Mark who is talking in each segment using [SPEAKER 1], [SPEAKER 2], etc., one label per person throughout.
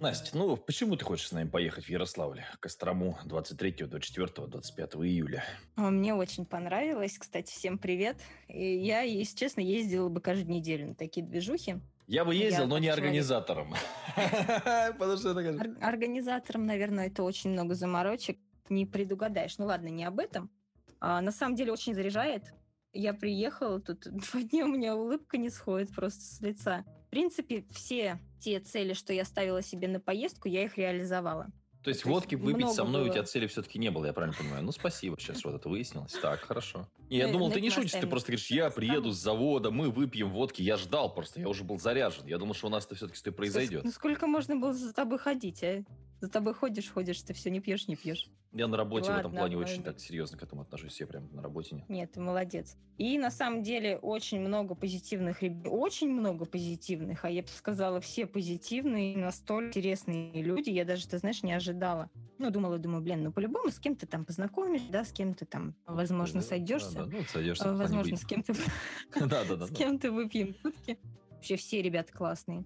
[SPEAKER 1] Настя, ну почему ты хочешь с нами поехать в Ярославль, Кострому 23, 24, 25 июля?
[SPEAKER 2] А, мне очень понравилось. Кстати, всем привет. И я, если честно, ездила бы каждую неделю на такие движухи.
[SPEAKER 1] Я бы ездил, я но не человек. организатором.
[SPEAKER 2] Организатором, наверное, это очень много заморочек. Не предугадаешь. Ну ладно, не об этом. А, на самом деле очень заряжает. Я приехала, тут два дня у меня улыбка не сходит просто с лица. В принципе, все те цели, что я ставила себе на поездку, я их реализовала.
[SPEAKER 1] То есть То водки есть выпить со мной было. у тебя цели все-таки не было, я правильно понимаю? Ну, спасибо, сейчас вот это выяснилось. Так, хорошо. И я думал, ты не шутишь, ты просто говоришь, я приеду с завода, мы выпьем водки. Я ждал просто, я уже был заряжен. Я думал, что у нас это все-таки с тобой произойдет.
[SPEAKER 2] Ну, сколько можно было за тобой ходить, а? За тобой ходишь, ходишь, ты все не пьешь, не пьешь.
[SPEAKER 1] Я на работе Ладно, в этом плане очень так серьезно к этому отношусь. Я прям на работе нет.
[SPEAKER 2] Нет, ты молодец. И на самом деле очень много позитивных очень много позитивных, а я бы сказала, все позитивные, настолько интересные люди. Я даже, ты знаешь, не ожидала. Ну, думала, думаю, блин, ну по-любому с кем-то там познакомишь, да, с кем-то там, возможно, сойдешься. Да, да, ну, сойдешься. Возможно, с кем-то с кем-то выпьем водки. Вообще все ребята классные.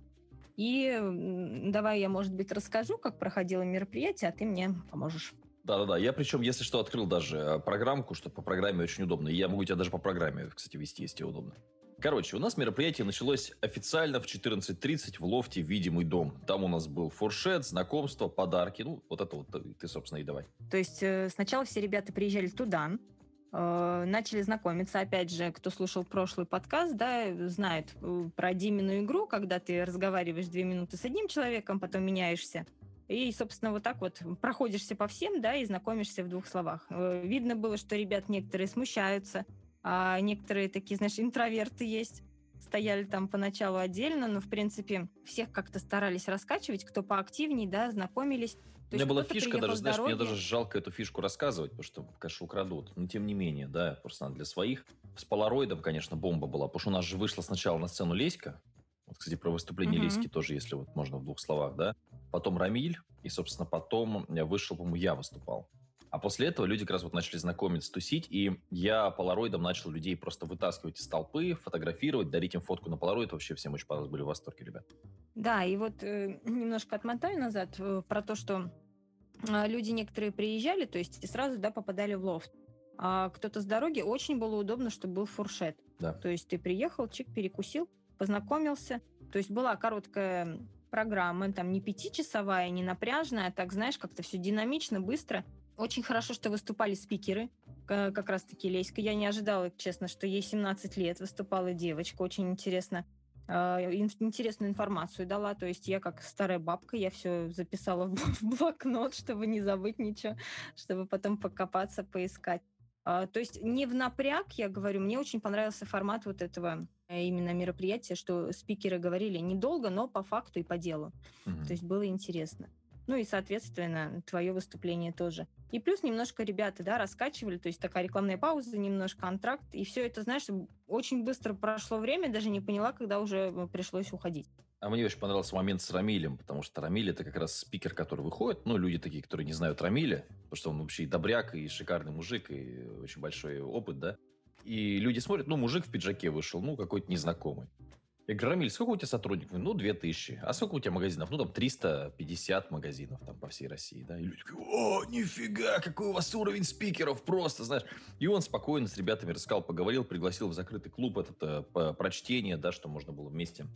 [SPEAKER 2] И давай я, может быть, расскажу, как проходило мероприятие, а ты мне поможешь.
[SPEAKER 1] Да-да-да, я причем, если что, открыл даже э, программку, что по программе очень удобно. И я могу тебя даже по программе, кстати, вести, если тебе удобно. Короче, у нас мероприятие началось официально в 14.30 в лофте «Видимый дом». Там у нас был фуршет, знакомство, подарки. Ну, вот это вот ты, собственно, и давай.
[SPEAKER 2] То есть э, сначала все ребята приезжали туда, э, начали знакомиться. Опять же, кто слушал прошлый подкаст, да, знает про Димину игру, когда ты разговариваешь две минуты с одним человеком, потом меняешься и, собственно, вот так вот проходишься по всем, да, и знакомишься в двух словах. Э, видно было, что ребят некоторые смущаются, а некоторые такие, знаешь, интроверты есть. Стояли там поначалу отдельно, но, в принципе, всех как-то старались раскачивать, кто поактивнее, да, знакомились.
[SPEAKER 1] То у меня была фишка, даже, знаешь, мне даже жалко эту фишку рассказывать, потому что, конечно, украдут. Но тем не менее, да, просто для своих. С полароидом, конечно, бомба была, потому что у нас же вышла сначала на сцену Леська, вот, кстати, про выступление угу. Лиски тоже, если вот можно в двух словах, да. Потом Рамиль, и, собственно, потом вышел, по-моему, я выступал. А после этого люди как раз вот начали знакомиться, тусить, и я полароидом начал людей просто вытаскивать из толпы, фотографировать, дарить им фотку на полароид. Вообще всем очень понравилось, были в восторге, ребят.
[SPEAKER 2] Да, и вот э, немножко отмотаю назад э, про то, что э, люди некоторые приезжали, то есть и сразу, да, попадали в лофт. А кто-то с дороги очень было удобно, чтобы был фуршет. Да. То есть ты приехал, чик, перекусил, познакомился. То есть была короткая программа, там не пятичасовая, не напряжная, а так, знаешь, как-то все динамично, быстро. Очень хорошо, что выступали спикеры, как раз-таки Леська. Я не ожидала, честно, что ей 17 лет выступала девочка. Очень интересно а, интересную информацию дала. То есть я как старая бабка, я все записала в блокнот, чтобы не забыть ничего, чтобы потом покопаться, поискать. А, то есть не в напряг, я говорю, мне очень понравился формат вот этого э, именно мероприятия, что спикеры говорили недолго, но по факту и по делу. Угу. То есть было интересно. Ну и, соответственно, твое выступление тоже. И плюс немножко ребята, да, раскачивали, то есть такая рекламная пауза, немножко антракт, и все это, знаешь, очень быстро прошло время, даже не поняла, когда уже пришлось уходить.
[SPEAKER 1] А мне очень понравился момент с Рамилем, потому что Рамиль это как раз спикер, который выходит. Ну, люди такие, которые не знают Рамиля, потому что он вообще и добряк, и шикарный мужик, и очень большой опыт, да. И люди смотрят, ну, мужик в пиджаке вышел, ну, какой-то незнакомый. Я говорю, Рамиль, сколько у тебя сотрудников? Ну, 2000. А сколько у тебя магазинов? Ну, там 350 магазинов там по всей России, да. И люди такие, о, нифига, какой у вас уровень спикеров просто, знаешь. И он спокойно с ребятами рассказал, поговорил, пригласил в закрытый клуб этот э, прочтение, да, что можно было вместе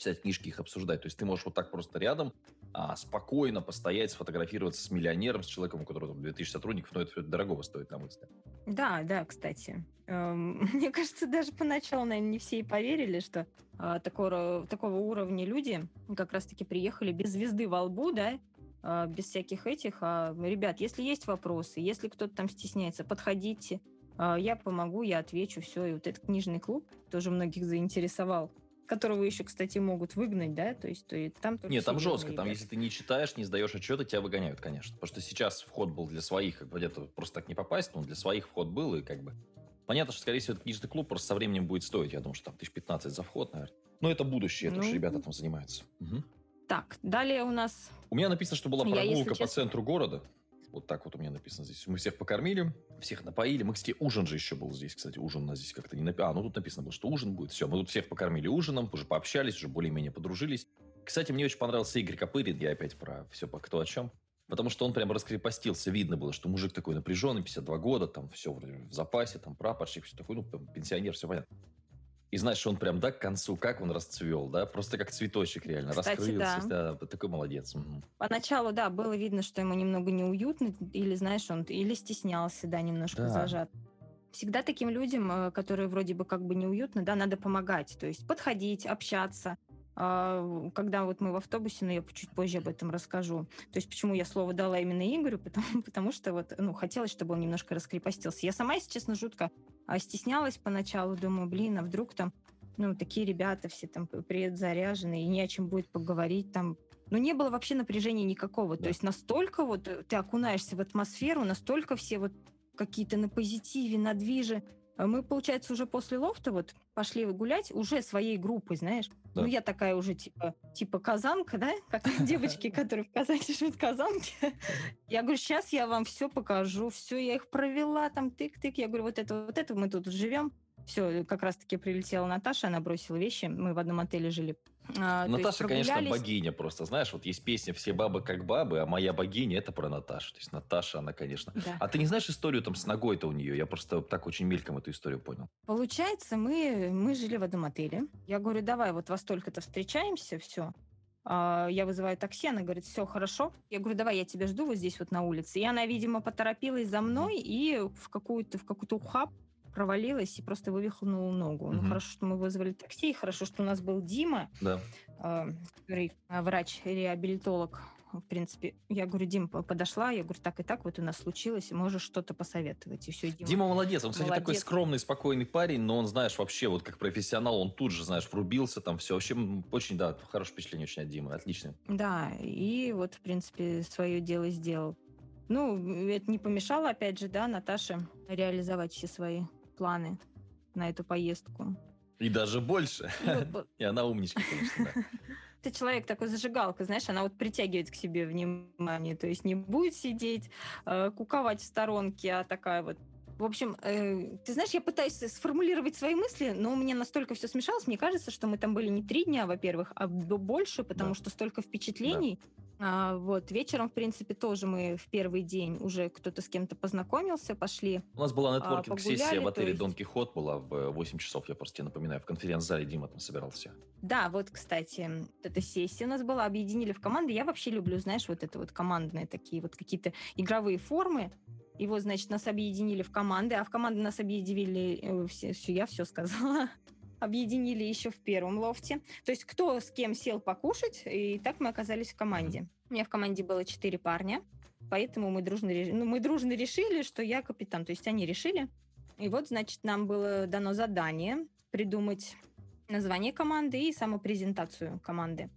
[SPEAKER 1] читать книжки, их обсуждать. То есть ты можешь вот так просто рядом а, спокойно постоять, сфотографироваться с миллионером, с человеком, у которого там 2000 сотрудников, но это все дорого стоит, на мой взгляд.
[SPEAKER 2] Да, да, кстати. Эм, мне кажется, даже поначалу, наверное, не все и поверили, что а, такого, такого уровня люди как раз-таки приехали без звезды во лбу, да, а, без всяких этих. А, ребят, если есть вопросы, если кто-то там стесняется, подходите, я помогу, я отвечу, все. И вот этот книжный клуб тоже многих заинтересовал которого еще, кстати, могут выгнать, да, то есть то и там...
[SPEAKER 1] Нет, там жестко, там если ты не читаешь, не сдаешь отчеты, тебя выгоняют, конечно, потому что сейчас вход был для своих, как бы где-то просто так не попасть, но для своих вход был, и как бы... Понятно, что, скорее всего, этот книжный клуб просто со временем будет стоить, я думаю, что там 1015 за вход, наверное. Но это будущее, ну, это ребята там занимаются. Угу.
[SPEAKER 2] Так, далее у нас...
[SPEAKER 1] У меня написано, что была прогулка я, по честно... центру города. Вот так вот у меня написано здесь. Мы всех покормили, всех напоили. Мы, кстати, ужин же еще был здесь, кстати. Ужин у нас здесь как-то не написано. А, ну тут написано было, что ужин будет. Все, мы тут всех покормили ужином, уже пообщались, уже более-менее подружились. Кстати, мне очень понравился Игорь Копырин, я опять про все по кто о чем. Потому что он прям раскрепостился, видно было, что мужик такой напряженный, 52 года, там все в запасе, там прапорщик, все такое, ну, пенсионер, все понятно. И знаешь, он прям, да, к концу, как он расцвел, да, просто как цветочек реально, Кстати, раскрылся, да. да, такой молодец. Угу.
[SPEAKER 2] Поначалу, да, было видно, что ему немного неуютно, или, знаешь, он или стеснялся, да, немножко да. зажат. Всегда таким людям, э, которые вроде бы как бы неуютно, да, надо помогать, то есть подходить, общаться, когда вот мы в автобусе, но я чуть позже об этом расскажу. То есть почему я слово дала именно Игорю, потому, потому что вот, ну, хотелось, чтобы он немножко раскрепостился. Я сама, если честно, жутко а, стеснялась поначалу, думаю, блин, а вдруг там, ну, такие ребята все там приедут заряженные, и не о чем будет поговорить там. Но не было вообще напряжения никакого. Да. То есть настолько вот ты окунаешься в атмосферу, настолько все вот какие-то на позитиве, на движе. А мы, получается, уже после лофта вот пошли гулять уже своей группой, знаешь. Да. Ну, я такая уже типа, типа казанка, да? Как девочки, которые в Казани живут казанки. Я говорю, сейчас я вам все покажу, все, я их провела, там тык-тык. Я говорю, вот это, вот это мы тут живем. Все, как раз-таки прилетела Наташа, она бросила вещи. Мы в одном отеле жили.
[SPEAKER 1] А, Наташа, конечно, богиня просто. Знаешь, вот есть песня «Все бабы как бабы», а моя богиня – это про Наташу. То есть Наташа, она, конечно... Да. А ты не знаешь историю там с ногой-то у нее? Я просто так очень мельком эту историю понял.
[SPEAKER 2] Получается, мы, мы жили в одном отеле. Я говорю, давай, вот во столько-то встречаемся, все. А, я вызываю такси, она говорит, все хорошо. Я говорю, давай, я тебя жду вот здесь вот на улице. И она, видимо, поторопилась за мной и в какую-то в какую-то ухаб провалилась и просто вывихнула ногу. Угу. Ну, хорошо, что мы вызвали такси, хорошо, что у нас был Дима,
[SPEAKER 1] да.
[SPEAKER 2] э, врач-реабилитолог. В принципе, я говорю, Дим, подошла, я говорю, так и так, вот у нас случилось, можешь что-то посоветовать. И все,
[SPEAKER 1] Дима, Дима молодец, он, кстати, молодец. такой скромный, спокойный парень, но он, знаешь, вообще, вот как профессионал, он тут же, знаешь, врубился, там все. Вообще, очень, да, хорошее впечатление очень от Димы, отлично.
[SPEAKER 2] Да, и вот, в принципе, свое дело сделал. Ну, это не помешало, опять же, да, Наташе реализовать все свои планы на эту поездку.
[SPEAKER 1] И даже больше. Ну, И она умничка, конечно, да.
[SPEAKER 2] Ты человек такой зажигалка, знаешь, она вот притягивает к себе внимание, то есть не будет сидеть, э, куковать в сторонке, а такая вот в общем, э, ты знаешь, я пытаюсь сформулировать свои мысли, но у меня настолько все смешалось. Мне кажется, что мы там были не три дня, во-первых, а больше, потому да. что столько впечатлений. Да. А, вот, вечером, в принципе, тоже мы в первый день уже кто-то с кем-то познакомился, пошли.
[SPEAKER 1] У нас была а, нетворкинг-сессия в отеле есть... Дон Кихот, была в 8 часов, я просто тебе напоминаю, в конференц-зале Дима там собирался.
[SPEAKER 2] Да, вот, кстати, эта сессия у нас была, объединили в команды. Я вообще люблю, знаешь, вот это вот командные такие вот какие-то игровые формы. Вот, значит, нас объединили в команды, а в команды нас объединили, э, все, все, я все сказала, объединили еще в первом лофте. То есть кто с кем сел покушать, и так мы оказались в команде. У меня в команде было четыре парня, поэтому мы дружно, ну, мы дружно решили, что я капитан. То есть они решили. И вот, значит, нам было дано задание придумать название команды и самопрезентацию команды.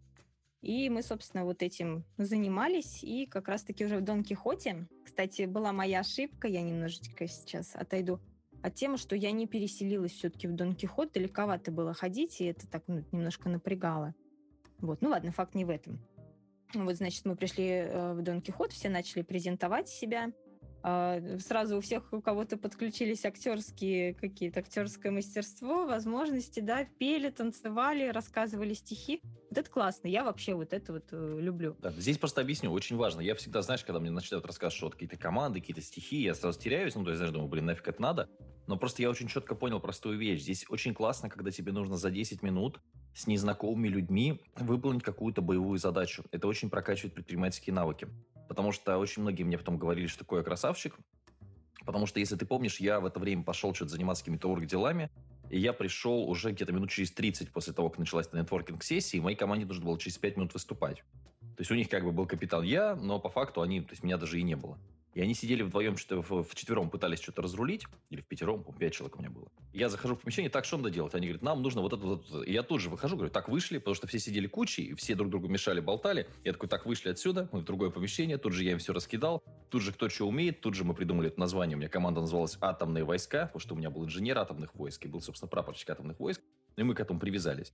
[SPEAKER 2] И мы, собственно, вот этим занимались. И как раз-таки уже в Дон Кихоте, кстати, была моя ошибка, я немножечко сейчас отойду от темы, что я не переселилась все-таки в Дон Кихот, далековато было ходить, и это так ну, немножко напрягало. Вот, ну ладно, факт не в этом. Вот, значит, мы пришли э, в Дон Кихот, все начали презентовать себя. Э, сразу у всех у кого-то подключились актерские какие-то, актерское мастерство, возможности, да, пели, танцевали, рассказывали стихи. Вот это классно, я вообще вот это вот э, люблю.
[SPEAKER 1] Да, здесь просто объясню, очень важно. Я всегда, знаешь, когда мне начинают рассказывать, что вот какие-то команды, какие-то стихи, я сразу теряюсь, ну, то есть, знаешь, думаю, блин, нафиг это надо. Но просто я очень четко понял простую вещь. Здесь очень классно, когда тебе нужно за 10 минут с незнакомыми людьми выполнить какую-то боевую задачу. Это очень прокачивает предпринимательские навыки. Потому что очень многие мне потом говорили, что такое красавчик. Потому что, если ты помнишь, я в это время пошел что-то заниматься какими-то орг-делами, и я пришел уже где-то минут через 30 после того, как началась нетворкинг-сессия, и моей команде нужно было через 5 минут выступать. То есть у них как бы был капитан я, но по факту они, то есть меня даже и не было. И они сидели вдвоем, что в, в четвером пытались что-то разрулить, или в пятером, пять человек у меня было. Я захожу в помещение, так, что надо делать? Они говорят, нам нужно вот это вот. И я тут же выхожу, говорю, так, вышли, потому что все сидели кучей, и все друг другу мешали, болтали. Я такой, так, вышли отсюда, мы в другое помещение, тут же я им все раскидал, тут же кто что умеет, тут же мы придумали это название. У меня команда называлась «Атомные войска», потому что у меня был инженер атомных войск, и был, собственно, прапорщик атомных войск. И мы к этому привязались.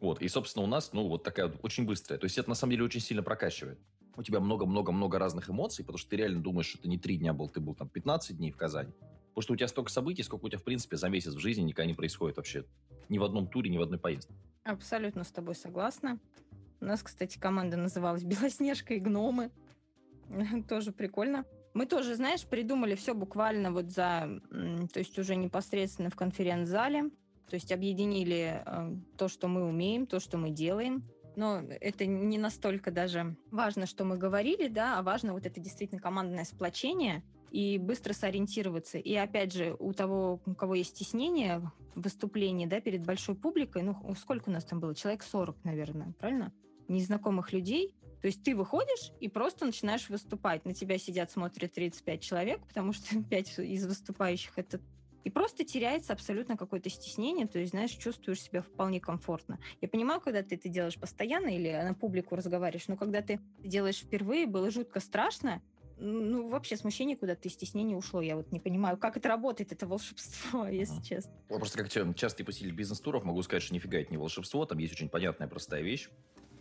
[SPEAKER 1] Вот. И, собственно, у нас, ну, вот такая вот очень быстрая. То есть это, на самом деле, очень сильно прокачивает у тебя много-много-много разных эмоций, потому что ты реально думаешь, что ты не три дня был, ты был там 15 дней в Казани. Потому что у тебя столько событий, сколько у тебя, в принципе, за месяц в жизни никогда не происходит вообще. Ни в одном туре, ни в одной поездке.
[SPEAKER 2] Абсолютно с тобой согласна. У нас, кстати, команда называлась «Белоснежка и гномы». Тоже прикольно. Мы тоже, знаешь, придумали все буквально вот за, то есть уже непосредственно в конференц-зале. То есть объединили э, то, что мы умеем, то, что мы делаем. Но это не настолько даже важно, что мы говорили, да, а важно вот это действительно командное сплочение и быстро сориентироваться. И опять же, у того, у кого есть стеснение выступления, да, перед большой публикой, ну, сколько у нас там было? Человек 40, наверное, правильно? Незнакомых людей, то есть ты выходишь и просто начинаешь выступать. На тебя сидят, смотрят 35 человек, потому что 5 из выступающих это и просто теряется абсолютно какое-то стеснение, то есть, знаешь, чувствуешь себя вполне комфортно. Я понимаю, когда ты это делаешь постоянно или на публику разговариваешь, но когда ты делаешь впервые, было жутко страшно, ну, вообще смущение куда-то и стеснение ушло. Я вот не понимаю, как это работает, это волшебство, если честно.
[SPEAKER 1] Я просто как частый посетитель бизнес-туров могу сказать, что нифига это не волшебство, там есть очень понятная простая вещь.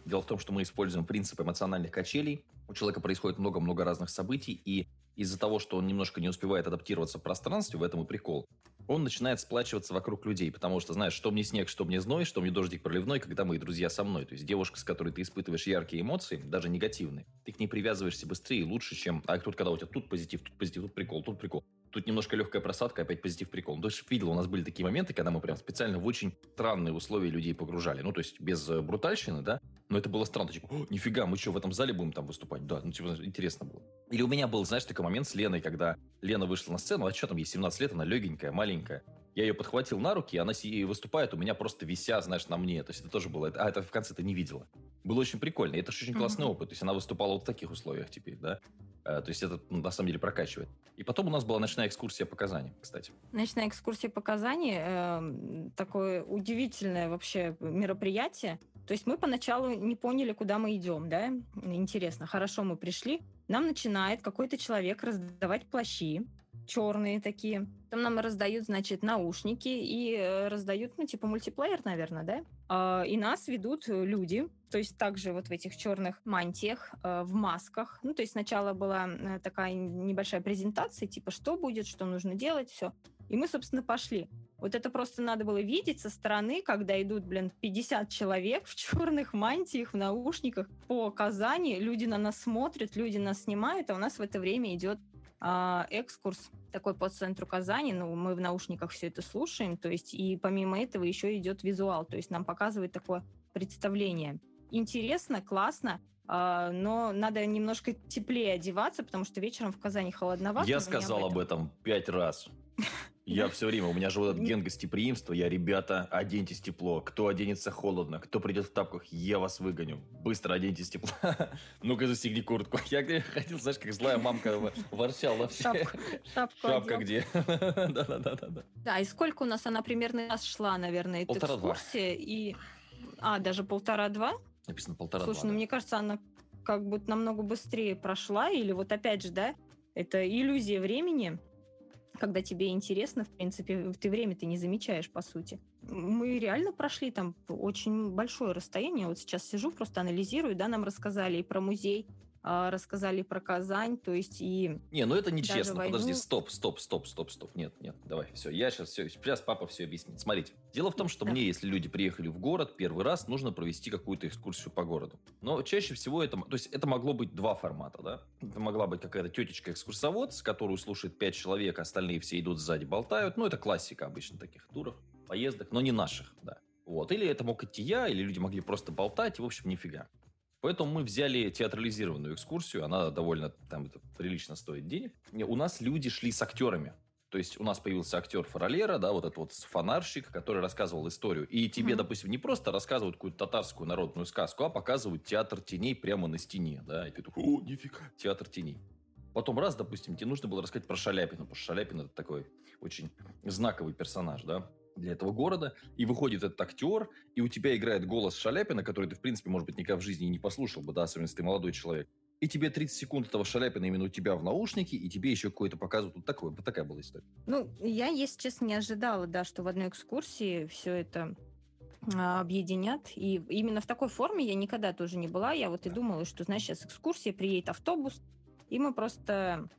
[SPEAKER 1] Дело в том, что мы используем принцип эмоциональных качелей. У человека происходит много-много разных событий, и из-за того, что он немножко не успевает адаптироваться в пространстве, в этом и прикол, он начинает сплачиваться вокруг людей, потому что, знаешь, что мне снег, что мне зной, что мне дождик проливной, когда мои друзья со мной. То есть девушка, с которой ты испытываешь яркие эмоции, даже негативные, ты к ней привязываешься быстрее и лучше, чем... А тут, когда у тебя тут позитив, тут позитив, тут прикол, тут прикол. Тут немножко легкая просадка, опять позитив прикол. Ну, то есть видел, у нас были такие моменты, когда мы прям специально в очень странные условия людей погружали. Ну, то есть без э, брутальщины, да, но это было странно. Типа, нифига, мы что, в этом зале будем там выступать? Да, ну, типа, интересно было. Или у меня был, знаешь, такой момент с Леной, когда Лена вышла на сцену, а что там, ей 17 лет, она легенькая, маленькая. Я ее подхватил на руки, и она выступает у меня просто вися, знаешь, на мне. То есть это тоже было... А это в конце ты не видела. Было очень прикольно. И это же очень классный mm-hmm. опыт. То есть она выступала вот в таких условиях теперь, да. Э, то есть это ну, на самом деле прокачивает. И потом у нас была ночная экскурсия по Казани, кстати.
[SPEAKER 2] Ночная экскурсия по Казани э, такое удивительное вообще мероприятие. То есть мы поначалу не поняли, куда мы идем, да? Интересно, хорошо, мы пришли. Нам начинает какой-то человек раздавать плащи, черные такие. Там нам раздают, значит, наушники и э, раздают, ну, типа мультиплеер, наверное, да? А, и нас ведут люди, то есть также вот в этих черных мантиях, э, в масках. Ну, то есть сначала была э, такая небольшая презентация, типа, что будет, что нужно делать, все. И мы, собственно, пошли. Вот это просто надо было видеть со стороны, когда идут, блин, 50 человек в черных мантиях, в наушниках по Казани. Люди на нас смотрят, люди нас снимают, а у нас в это время идет а, экскурс такой по центру Казани, ну, мы в наушниках все это слушаем, то есть и помимо этого еще идет визуал, то есть нам показывает такое представление. Интересно, классно, а, но надо немножко теплее одеваться, потому что вечером в Казани холодновато.
[SPEAKER 1] Я сказал об этом пять раз. Я все время, у меня же вот этот ген гостеприимства, я, ребята, оденьтесь тепло, кто оденется холодно, кто придет в тапках, я вас выгоню, быстро оденьтесь тепло, ну-ка застегни куртку. Я ходил, знаешь, как злая мамка ворчала шапку Шапка где?
[SPEAKER 2] Да-да-да. Да, и сколько у нас она примерно раз шла, наверное, эта экскурсия, и... А, даже полтора-два?
[SPEAKER 1] Написано полтора-два.
[SPEAKER 2] Слушай, ну мне кажется, она как бы намного быстрее прошла, или вот опять же, да, это иллюзия времени, когда тебе интересно, в принципе, ты время ты не замечаешь, по сути. Мы реально прошли там очень большое расстояние. Вот сейчас сижу, просто анализирую, да, нам рассказали и про музей, рассказали про Казань, то есть и...
[SPEAKER 1] Не, ну это нечестно, войну... подожди, стоп, стоп, стоп, стоп, стоп, нет, нет, давай, все, я сейчас все, сейчас папа все объяснит. Смотрите, дело в том, что да. мне, если люди приехали в город первый раз, нужно провести какую-то экскурсию по городу. Но чаще всего это, то есть это могло быть два формата, да? Это могла быть какая-то тетечка-экскурсовод, с которую слушает пять человек, остальные все идут сзади, болтают, ну это классика обычно таких туров, поездок, но не наших, да. Вот. Или это мог идти я, или люди могли просто болтать, в общем, нифига. Поэтому мы взяли театрализированную экскурсию, она довольно там это прилично стоит денег. У нас люди шли с актерами. То есть у нас появился актер Фаралера, да, вот этот вот фонарщик, который рассказывал историю. И тебе, mm-hmm. допустим, не просто рассказывают какую-то татарскую народную сказку, а показывают театр теней прямо на стене, да. И ты такой, о, нифига, театр теней. Потом раз, допустим, тебе нужно было рассказать про Шаляпина, потому что Шаляпин это такой очень знаковый персонаж, да для этого города, и выходит этот актер, и у тебя играет голос Шаляпина, который ты, в принципе, может быть, никогда в жизни не послушал бы, да, особенно если ты молодой человек. И тебе 30 секунд этого Шаляпина именно у тебя в наушнике, и тебе еще какой-то показывают. Вот, такое, вот такая была история.
[SPEAKER 2] Ну, я, если честно, не ожидала, да, что в одной экскурсии все это а, объединят. И именно в такой форме я никогда тоже не была. Я вот и думала, что, знаешь, сейчас экскурсия, приедет автобус, и мы просто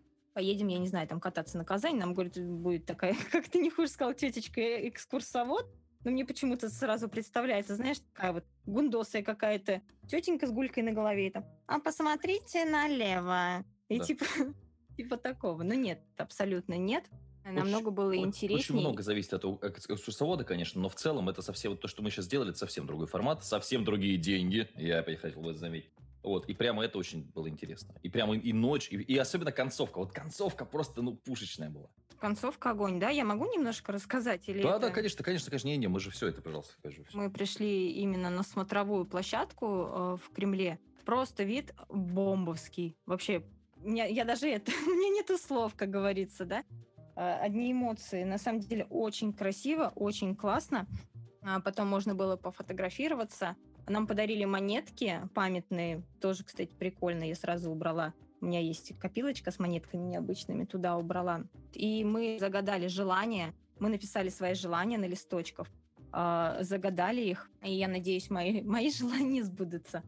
[SPEAKER 2] поедем, я не знаю, там кататься на Казань, нам, говорит, будет такая, как ты не хуже сказал, тетечка, экскурсовод, Но мне почему-то сразу представляется, знаешь, такая вот гундосая какая-то тетенька с гулькой на голове. И там, а посмотрите налево. И да. типа, типа такого. Но нет, абсолютно нет. Намного очень, было интереснее.
[SPEAKER 1] Очень много зависит от экскурсовода, конечно, но в целом это совсем вот то, что мы сейчас сделали, это совсем другой формат, совсем другие деньги. Я опять хотел бы заметить. Вот, и прямо это очень было интересно. И прямо и ночь, и, и особенно концовка. Вот концовка просто, ну, пушечная была.
[SPEAKER 2] Концовка огонь, да? Я могу немножко рассказать? Или
[SPEAKER 1] да,
[SPEAKER 2] это...
[SPEAKER 1] да, конечно, конечно, конечно. Не, не, мы же все это, пожалуйста, скажу.
[SPEAKER 2] Мы пришли именно на смотровую площадку э, в Кремле. Просто вид бомбовский. Вообще, я, я даже это... У меня нету слов, как говорится, да? Э, одни эмоции. На самом деле очень красиво, очень классно. А потом можно было пофотографироваться. Нам подарили монетки памятные, тоже, кстати, прикольно, я сразу убрала. У меня есть копилочка с монетками необычными, туда убрала. И мы загадали желания, мы написали свои желания на листочках, э, загадали их, и я надеюсь, мои, мои желания сбудутся.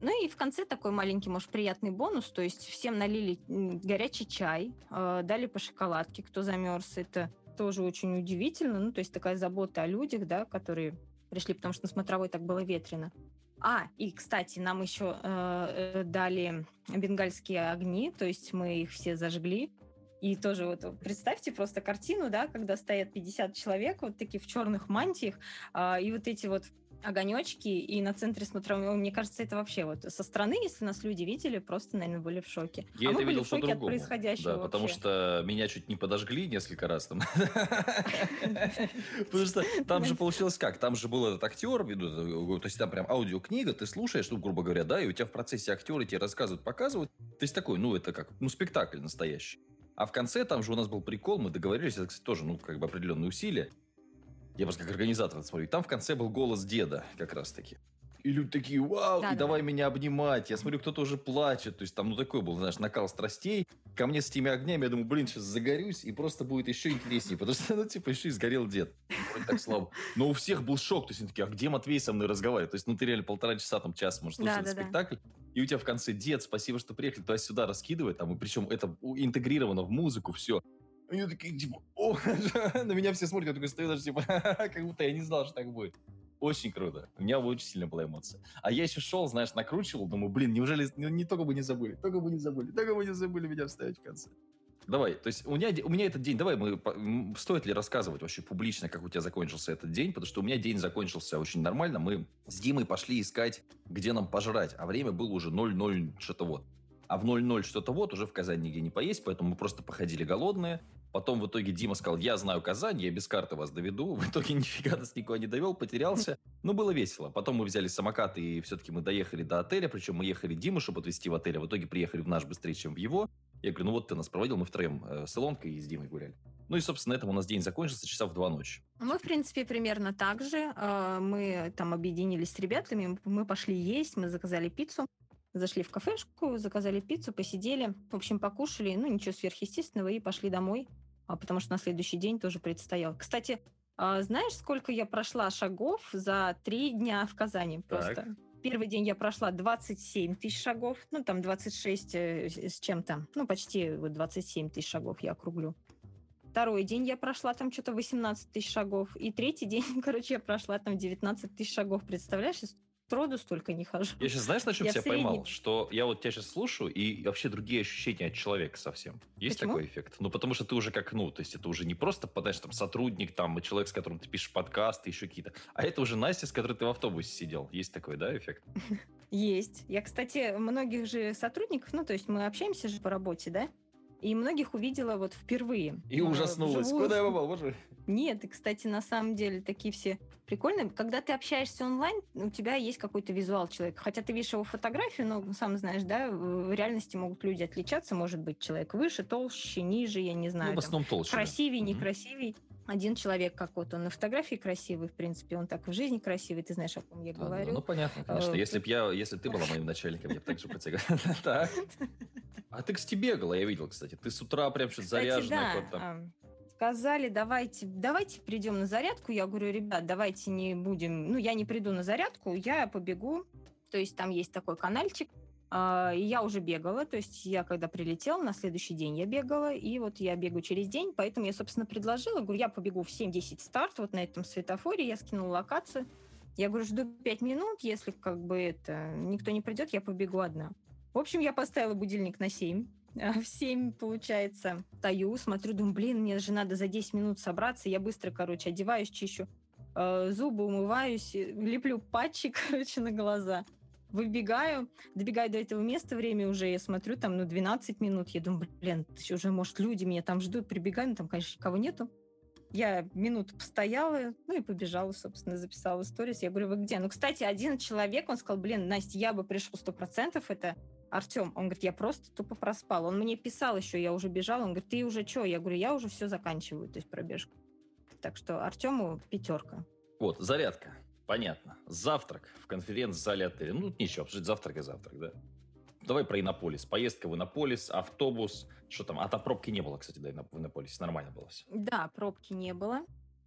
[SPEAKER 2] Ну и в конце такой маленький, может, приятный бонус, то есть всем налили горячий чай, э, дали по шоколадке, кто замерз, это тоже очень удивительно, ну то есть такая забота о людях, да, которые пришли, потому что на смотровой так было ветрено. А, и, кстати, нам еще э, э, дали бенгальские огни, то есть мы их все зажгли. И тоже вот представьте просто картину, да, когда стоят 50 человек, вот такие в черных мантиях, э, и вот эти вот огонечки, и на центре смотрового, мне кажется, это вообще вот со стороны, если нас люди видели, просто, наверное, были в шоке.
[SPEAKER 1] Я
[SPEAKER 2] а
[SPEAKER 1] это
[SPEAKER 2] мы
[SPEAKER 1] видел
[SPEAKER 2] были в шоке
[SPEAKER 1] от происходящего. Да, потому что меня чуть не подожгли несколько раз там. Потому что там же получилось как? Там же был этот актер, то есть там прям аудиокнига, ты слушаешь, ну, грубо говоря, да, и у тебя в процессе актеры тебе рассказывают, показывают. То есть такой, ну, это как, ну, спектакль настоящий. А в конце там же у нас был прикол, мы договорились, это, кстати, тоже, ну, как бы определенные усилия. Я просто как организатор смотрю. И там в конце был голос деда как раз-таки. И люди такие, вау, да, и да. давай меня обнимать. Я смотрю, кто-то уже плачет. То есть там, ну, такой был, знаешь, накал страстей. Ко мне с теми огнями, я думаю, блин, сейчас загорюсь, и просто будет еще интереснее. Потому что, ну, типа, еще и сгорел дед. Вроде так слабо. Но у всех был шок. То есть они такие, а где Матвей со мной разговаривает? То есть, ну, ты реально полтора часа, там, час, может, слушать да, да, спектакль. Да. И у тебя в конце дед, спасибо, что приехали туда-сюда раскидывает. Там, и причем это интегрировано в музыку, все. И я такие, типа, о, на меня все смотрят, я такой стою даже, типа, как будто я не знал, что так будет. Очень круто. У меня очень сильно была эмоция. А я еще шел, знаешь, накручивал, думаю, блин, неужели не, не только бы не забыли, только бы не забыли, только бы не забыли меня вставить в конце. Давай, то есть у меня, у меня этот день, давай, мы, стоит ли рассказывать вообще публично, как у тебя закончился этот день, потому что у меня день закончился очень нормально. Мы с Димой пошли искать, где нам пожрать, а время было уже 0-0 что-то вот. А в 0-0 что-то вот уже в Казани нигде не поесть, поэтому мы просто походили голодные. Потом в итоге Дима сказал, я знаю Казань, я без карты вас доведу. В итоге нифига нас никуда не довел, потерялся. Ну, было весело. Потом мы взяли самокат, и все-таки мы доехали до отеля. Причем мы ехали Диму, чтобы отвезти в отель. А в итоге приехали в наш быстрее, чем в его. Я говорю, ну вот ты нас проводил, мы втроем э, с Илонкой и с Димой гуляли. Ну и, собственно, на этом у нас день закончился часа в два ночи.
[SPEAKER 2] Мы, в принципе, примерно так же. Э, мы там объединились с ребятами, мы пошли есть, мы заказали пиццу. Зашли в кафешку, заказали пиццу, посидели. В общем, покушали, ну, ничего сверхъестественного, и пошли домой. А, потому что на следующий день тоже предстоял. Кстати, а, знаешь, сколько я прошла шагов за три дня в Казани? Просто. Так. Первый день я прошла 27 тысяч шагов, ну, там 26 э, с чем-то, ну, почти 27 тысяч шагов я округлю. Второй день я прошла там что-то 18 тысяч шагов. И третий день, короче, я прошла там 19 тысяч шагов. Представляешь, роду столько не хожу.
[SPEAKER 1] Я сейчас, знаешь, на чем я себя среднем... поймал? Что я вот тебя сейчас слушаю, и вообще другие ощущения от человека совсем. Есть Почему? такой эффект? Ну, потому что ты уже как, ну, то есть это уже не просто, подаешь там, сотрудник, там, и человек, с которым ты пишешь подкасты, еще какие-то, а это уже Настя, с которой ты в автобусе сидел. Есть такой, да, эффект?
[SPEAKER 2] Есть. Я, кстати, многих же сотрудников, ну, то есть мы общаемся же по работе, да? И многих увидела вот впервые.
[SPEAKER 1] И ужаснулась. Вживую. Куда я попал? Боже.
[SPEAKER 2] Нет, и, кстати, на самом деле такие все прикольные. Когда ты общаешься онлайн, у тебя есть какой-то визуал человека. Хотя ты видишь его фотографию, но сам знаешь, да, в реальности могут люди отличаться. Может быть, человек выше, толще, ниже, я не знаю. Ну,
[SPEAKER 1] в основном там, толще.
[SPEAKER 2] Красивее, да. некрасивее. Один человек, как вот он на фотографии красивый, в принципе, он так в жизни красивый, ты знаешь, о ком я говорю.
[SPEAKER 1] А, ну, понятно, конечно. Э, если бы я, если ты была моим начальником, я бы так же. Так. А ты, кстати, бегала, я видел, кстати. Ты с утра прям что-то заряженная.
[SPEAKER 2] Сказали, давайте, давайте придем на зарядку. Я говорю, ребят, давайте не будем... Ну, я не приду на зарядку, я побегу. То есть там есть такой каналчик, я уже бегала, то есть я когда прилетела, на следующий день я бегала, и вот я бегу через день, поэтому я, собственно, предложила, говорю, я побегу в 7-10 старт вот на этом светофоре, я скинула локацию, я говорю, жду 5 минут, если как бы это никто не придет, я побегу одна. В общем, я поставила будильник на 7, а в 7, получается, стою, смотрю, думаю, блин, мне же надо за 10 минут собраться, я быстро, короче, одеваюсь, чищу э, зубы, умываюсь, леплю патчи, короче, на глаза – выбегаю, добегаю до этого места, время уже, я смотрю, там, ну, 12 минут, я думаю, блин, уже, может, люди меня там ждут, прибегаю, ну, там, конечно, никого нету. Я минуту постояла, ну и побежала, собственно, записала сторис. Я говорю, вы где? Ну, кстати, один человек, он сказал, блин, Настя, я бы пришел сто процентов, это Артем. Он говорит, я просто тупо проспал. Он мне писал еще, я уже бежала. Он говорит, ты уже что? Я говорю, я уже все заканчиваю, то есть пробежку. Так что Артему пятерка.
[SPEAKER 1] Вот, зарядка. Понятно. Завтрак в конференц-зале отеля. Ну, ничего, обсуждать завтрак и завтрак, да. Давай про Иннополис. Поездка в Иннополис, автобус. Что там? А там пробки не было, кстати, да, в Иннополисе. Нормально было все.
[SPEAKER 2] Да, пробки не было.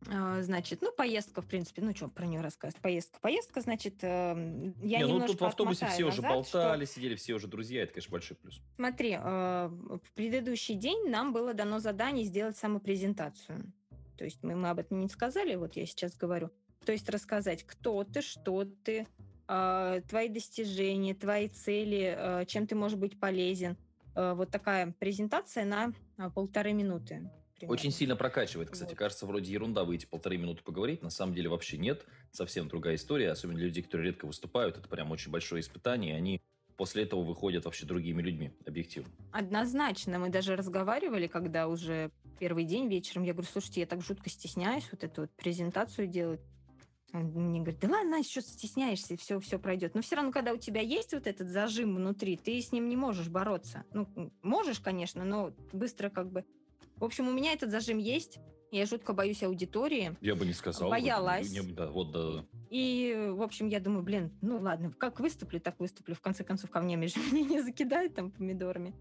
[SPEAKER 2] А, значит, ну, поездка, в принципе, ну, что про нее рассказать? Поездка, поездка, значит, эм, я не, ну,
[SPEAKER 1] тут в автобусе все назад, уже болтали, что... сидели, все уже друзья, это, конечно, большой плюс.
[SPEAKER 2] Смотри, э, в предыдущий день нам было дано задание сделать самопрезентацию. То есть мы, мы об этом не сказали, вот я сейчас говорю. То есть рассказать, кто ты, что ты, а, твои достижения, твои цели, а, чем ты можешь быть полезен. А, вот такая презентация на полторы минуты.
[SPEAKER 1] Примерно. Очень сильно прокачивает, кстати. Вот. Кажется, вроде ерунда выйти полторы минуты поговорить. На самом деле вообще нет. Совсем другая история. Особенно люди, которые редко выступают. Это прям очень большое испытание. Они после этого выходят вообще другими людьми, объективно.
[SPEAKER 2] Однозначно. Мы даже разговаривали, когда уже первый день вечером. Я говорю, слушайте, я так жутко стесняюсь вот эту вот презентацию делать. Он мне говорит, да ладно, что стесняешься, все, все пройдет. Но все равно, когда у тебя есть вот этот зажим внутри, ты с ним не можешь бороться. Ну, можешь, конечно, но быстро как бы... В общем, у меня этот зажим есть. Я жутко боюсь аудитории.
[SPEAKER 1] Я бы не сказал.
[SPEAKER 2] Боялась.
[SPEAKER 1] Не, да, вот, да.
[SPEAKER 2] И, в общем, я думаю, блин, ну ладно, как выступлю, так выступлю. В конце концов, ко мне между меня не закидают там помидорами.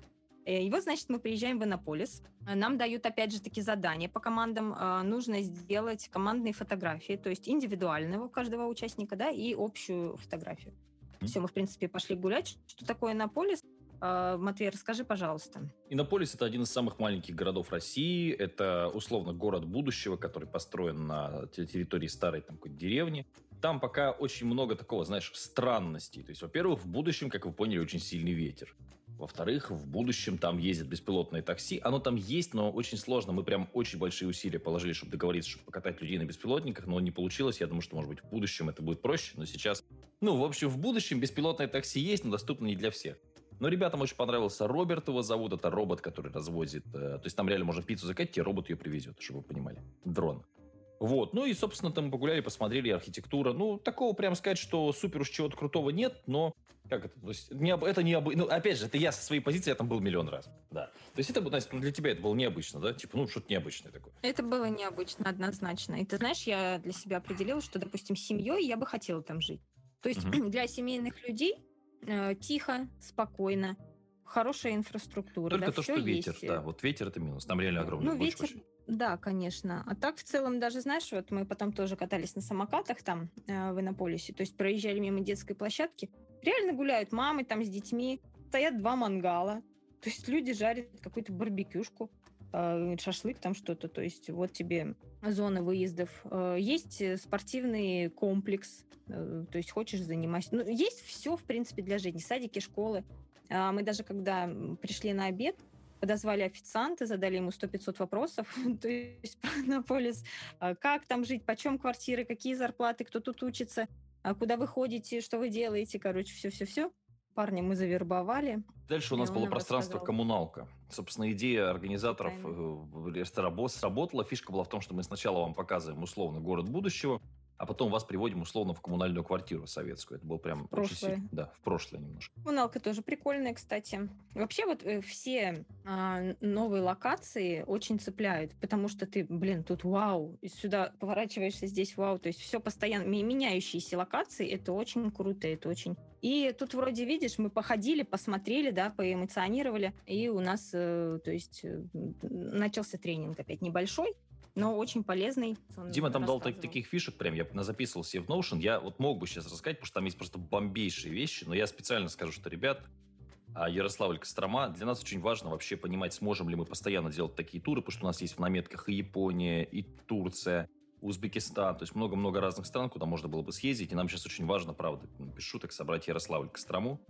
[SPEAKER 2] Э, и вот, значит, мы приезжаем в Иннополис. Нам дают, опять же, таки задания по командам. А, нужно сделать командные фотографии, то есть индивидуального каждого участника, да, и общую фотографию. Mm-hmm. Все, мы, в принципе, пошли гулять. Что такое Иннополис? Матвей, расскажи, пожалуйста.
[SPEAKER 1] Иннополис – это один из самых маленьких городов России. Это, условно, город будущего, который построен на территории старой там, какой-то деревни. Там пока очень много такого, знаешь, странностей. То есть, во-первых, в будущем, как вы поняли, очень сильный ветер. Во-вторых, в будущем там ездят беспилотные такси. Оно там есть, но очень сложно. Мы прям очень большие усилия положили, чтобы договориться, чтобы покатать людей на беспилотниках, но не получилось. Я думаю, что, может быть, в будущем это будет проще, но сейчас... Ну, в общем, в будущем беспилотное такси есть, но доступно не для всех. Но ребятам очень понравился Роберт, его зовут. Это робот, который развозит... Э, то есть там реально можно пиццу заказать, тебе робот ее привезет, чтобы вы понимали. Дрон. Вот, ну и, собственно, там погуляли, посмотрели архитектура. Ну, такого прям сказать, что супер уж чего-то крутого нет, но как это? То есть, не, это не. Ну, опять же, это я со своей позиции, я там был миллион раз. Да. То есть, это, Настя, ну, для тебя это было необычно, да? Типа, ну, что-то необычное такое.
[SPEAKER 2] Это было необычно, однозначно. И ты знаешь, я для себя определила, что, допустим, семьей я бы хотела там жить. То есть, угу. для семейных людей э, тихо, спокойно, хорошая инфраструктура.
[SPEAKER 1] Только
[SPEAKER 2] да,
[SPEAKER 1] то, что ветер, есть. да. Вот ветер это минус. Там реально огромный.
[SPEAKER 2] Ну, ветер, да, конечно. А так в целом даже, знаешь, вот мы потом тоже катались на самокатах там э, в Иннополисе, то есть проезжали мимо детской площадки, реально гуляют мамы там с детьми, стоят два мангала, то есть люди жарят какую-то барбекюшку, э, шашлык там что-то, то есть вот тебе зона выездов. Э, есть спортивный комплекс, э, то есть хочешь заниматься. Ну, есть все, в принципе, для жизни. Садики, школы. А мы даже когда пришли на обед, подозвали официанта, задали ему 100-500 вопросов, то есть на полис, а, как там жить, почем квартиры, какие зарплаты, кто тут учится, а куда вы ходите, что вы делаете, короче, все-все-все. Парня мы завербовали.
[SPEAKER 1] Дальше у нас было пространство рассказал. коммуналка. Собственно, идея организаторов э, сработала. Фишка была в том, что мы сначала вам показываем условно город будущего, а потом вас приводим условно в коммунальную квартиру советскую. Это был прям...
[SPEAKER 2] В прошлое. Очень,
[SPEAKER 1] да, в прошлое немножко.
[SPEAKER 2] Коммуналка тоже прикольная, кстати. Вообще вот э, все э, новые локации очень цепляют, потому что ты, блин, тут вау, и сюда поворачиваешься, здесь вау. То есть все постоянно... Меняющиеся локации, это очень круто, это очень... И тут вроде, видишь, мы походили, посмотрели, да, поэмоционировали, и у нас, э, то есть, э, начался тренинг опять небольшой, но очень полезный.
[SPEAKER 1] Дима там дал таких фишек, прям я записывал себе в Notion. Я вот мог бы сейчас рассказать, потому что там есть просто бомбейшие вещи, но я специально скажу, что, ребят, а Ярославль, Кострома. Для нас очень важно вообще понимать, сможем ли мы постоянно делать такие туры, потому что у нас есть в наметках и Япония, и Турция, Узбекистан, то есть много-много разных стран, куда можно было бы съездить, и нам сейчас очень важно, правда, без шуток, собрать Ярославль, Кострому,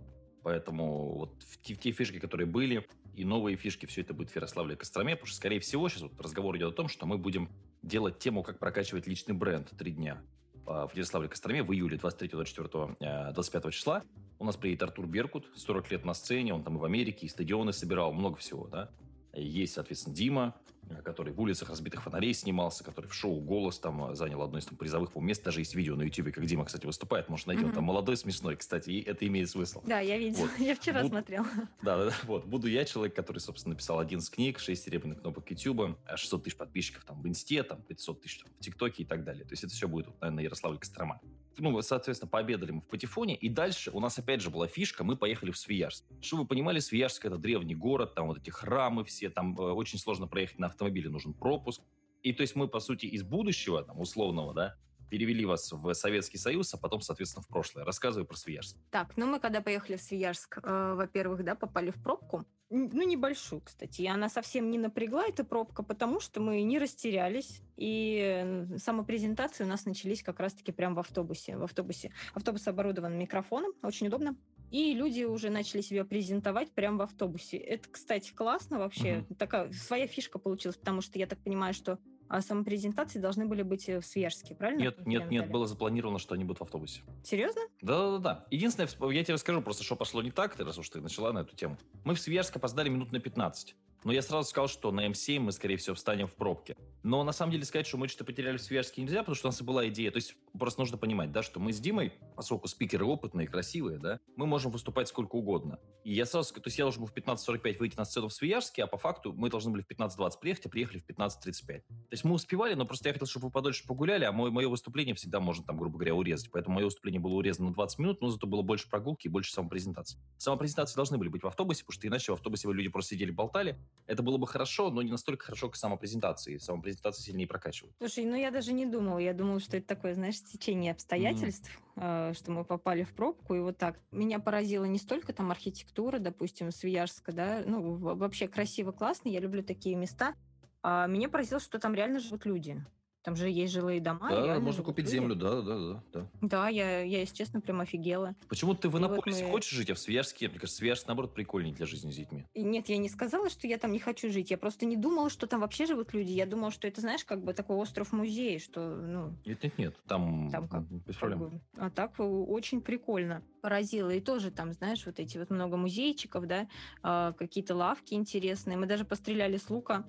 [SPEAKER 1] поэтому вот в те, в те фишки, которые были, и новые фишки, все это будет в Ярославле и Костроме, потому что, скорее всего, сейчас вот разговор идет о том, что мы будем делать тему, как прокачивать личный бренд три дня а, в Ярославле Костроме в июле 23, 24, 25 числа. У нас приедет Артур Беркут, 40 лет на сцене, он там и в Америке, и стадионы собирал, много всего, да. Есть, соответственно, Дима, который в улицах разбитых фонарей снимался, который в шоу «Голос» там занял одно из там, призовых мест. Даже есть видео на YouTube, как Дима, кстати, выступает. Может найти, mm-hmm. он там молодой, смешной, кстати, и это имеет смысл.
[SPEAKER 2] Да, я видел, вот. я вчера Буд... смотрел.
[SPEAKER 1] Да, да, да, вот. Буду я человек, который, собственно, написал один из книг, 6 серебряных кнопок YouTube, 600 тысяч подписчиков там в Инсте, там 500 тысяч там, в ТикТоке и так далее. То есть это все будет, наверное, Ярославль Кострома ну, соответственно, пообедали мы в Патефоне, и дальше у нас опять же была фишка, мы поехали в Свияжск. Чтобы вы понимали, Свияжск это древний город, там вот эти храмы все, там э, очень сложно проехать на автомобиле, нужен пропуск. И то есть мы, по сути, из будущего, там, условного, да, перевели вас в Советский Союз, а потом, соответственно, в прошлое. Рассказывай про Свияжск.
[SPEAKER 2] Так, ну мы когда поехали в Свияжск, э, во-первых, да, попали в пробку, ну, небольшую, кстати. И она совсем не напрягла, эта пробка, потому что мы не растерялись. И самопрезентации у нас начались как раз-таки прямо в автобусе. В автобусе. Автобус оборудован микрофоном, очень удобно. И люди уже начали себя презентовать прямо в автобусе. Это, кстати, классно вообще. Угу. Такая своя фишка получилась, потому что я так понимаю, что а самопрезентации должны были быть э, в Свияжске, правильно?
[SPEAKER 1] Нет, нет, нет, было запланировано, что они будут в автобусе.
[SPEAKER 2] Серьезно?
[SPEAKER 1] Да-да-да. Единственное, я тебе расскажу просто, что пошло не так, раз уж ты начала на эту тему. Мы в Свияжск опоздали минут на 15. Но я сразу сказал, что на М7 мы, скорее всего, встанем в пробке. Но на самом деле сказать, что мы что-то потеряли в Свияжске нельзя, потому что у нас была идея. То есть просто нужно понимать, да, что мы с Димой, поскольку спикеры опытные, красивые, да, мы можем выступать сколько угодно. И я сразу, то есть я должен был в 15.45 выйти на сцену в Свияжске, а по факту мы должны были в 15.20 приехать, а приехали в 15.35. То есть мы успевали, но просто я хотел, чтобы вы подольше погуляли, а мое, мое выступление всегда можно там, грубо говоря, урезать. Поэтому мое выступление было урезано на 20 минут, но зато было больше прогулки и больше самопрезентации. Самопрезентации должны были быть в автобусе, потому что иначе в автобусе люди просто сидели, болтали. Это было бы хорошо, но не настолько хорошо, как самопрезентации. Самопрезентация сильнее прокачивает.
[SPEAKER 2] Слушай, ну я даже не думала. Я думала, что это такое, знаешь, течение обстоятельств, mm. что мы попали в пробку, и вот так. Меня поразила не столько там архитектура, допустим, Свияжска, да, ну, вообще красиво, классно, я люблю такие места, а меня поразило, что там реально живут люди. Там же есть жилые дома.
[SPEAKER 1] Да, можно купить люди. землю, да, да, да, да.
[SPEAKER 2] Да, я, я, если честно, прям офигела.
[SPEAKER 1] Почему ты в Иннополисе вот мы... хочешь жить, а в Свияжске, мне кажется, Свияжск, наоборот, прикольнее для жизни с детьми?
[SPEAKER 2] Нет, я не сказала, что я там не хочу жить. Я просто не думала, что там вообще живут люди. Я думала, что это, знаешь, как бы такой остров-музей, что, ну...
[SPEAKER 1] Нет, нет, нет, там, там как, без проблем. Как бы,
[SPEAKER 2] а так очень прикольно. Поразило. И тоже там, знаешь, вот эти вот много музейчиков, да, э, какие-то лавки интересные. Мы даже постреляли с лука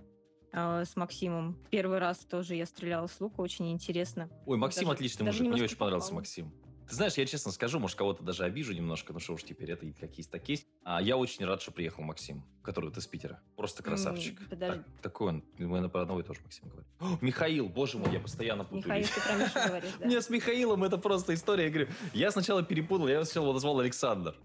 [SPEAKER 2] э, с Максимом. Первый раз тоже я стреляла с лука, очень интересно.
[SPEAKER 1] Ой, Максим даже, отличный даже мужик, мне очень понравился попал. Максим. Ты знаешь, я честно скажу, может, кого-то даже обижу немножко, ну что уж теперь это как есть, так есть. А я очень рад, что приехал Максим, который вот из Питера. Просто красавчик. Mm, так, такой он. Мы про одного и тоже Максим говорим. О, Михаил, боже мой, я постоянно путаю.
[SPEAKER 2] Михаил, ты про Мишу говоришь, да?
[SPEAKER 1] Нет, с Михаилом это просто история. Я говорю, я сначала перепутал, я его сначала назвал Александр.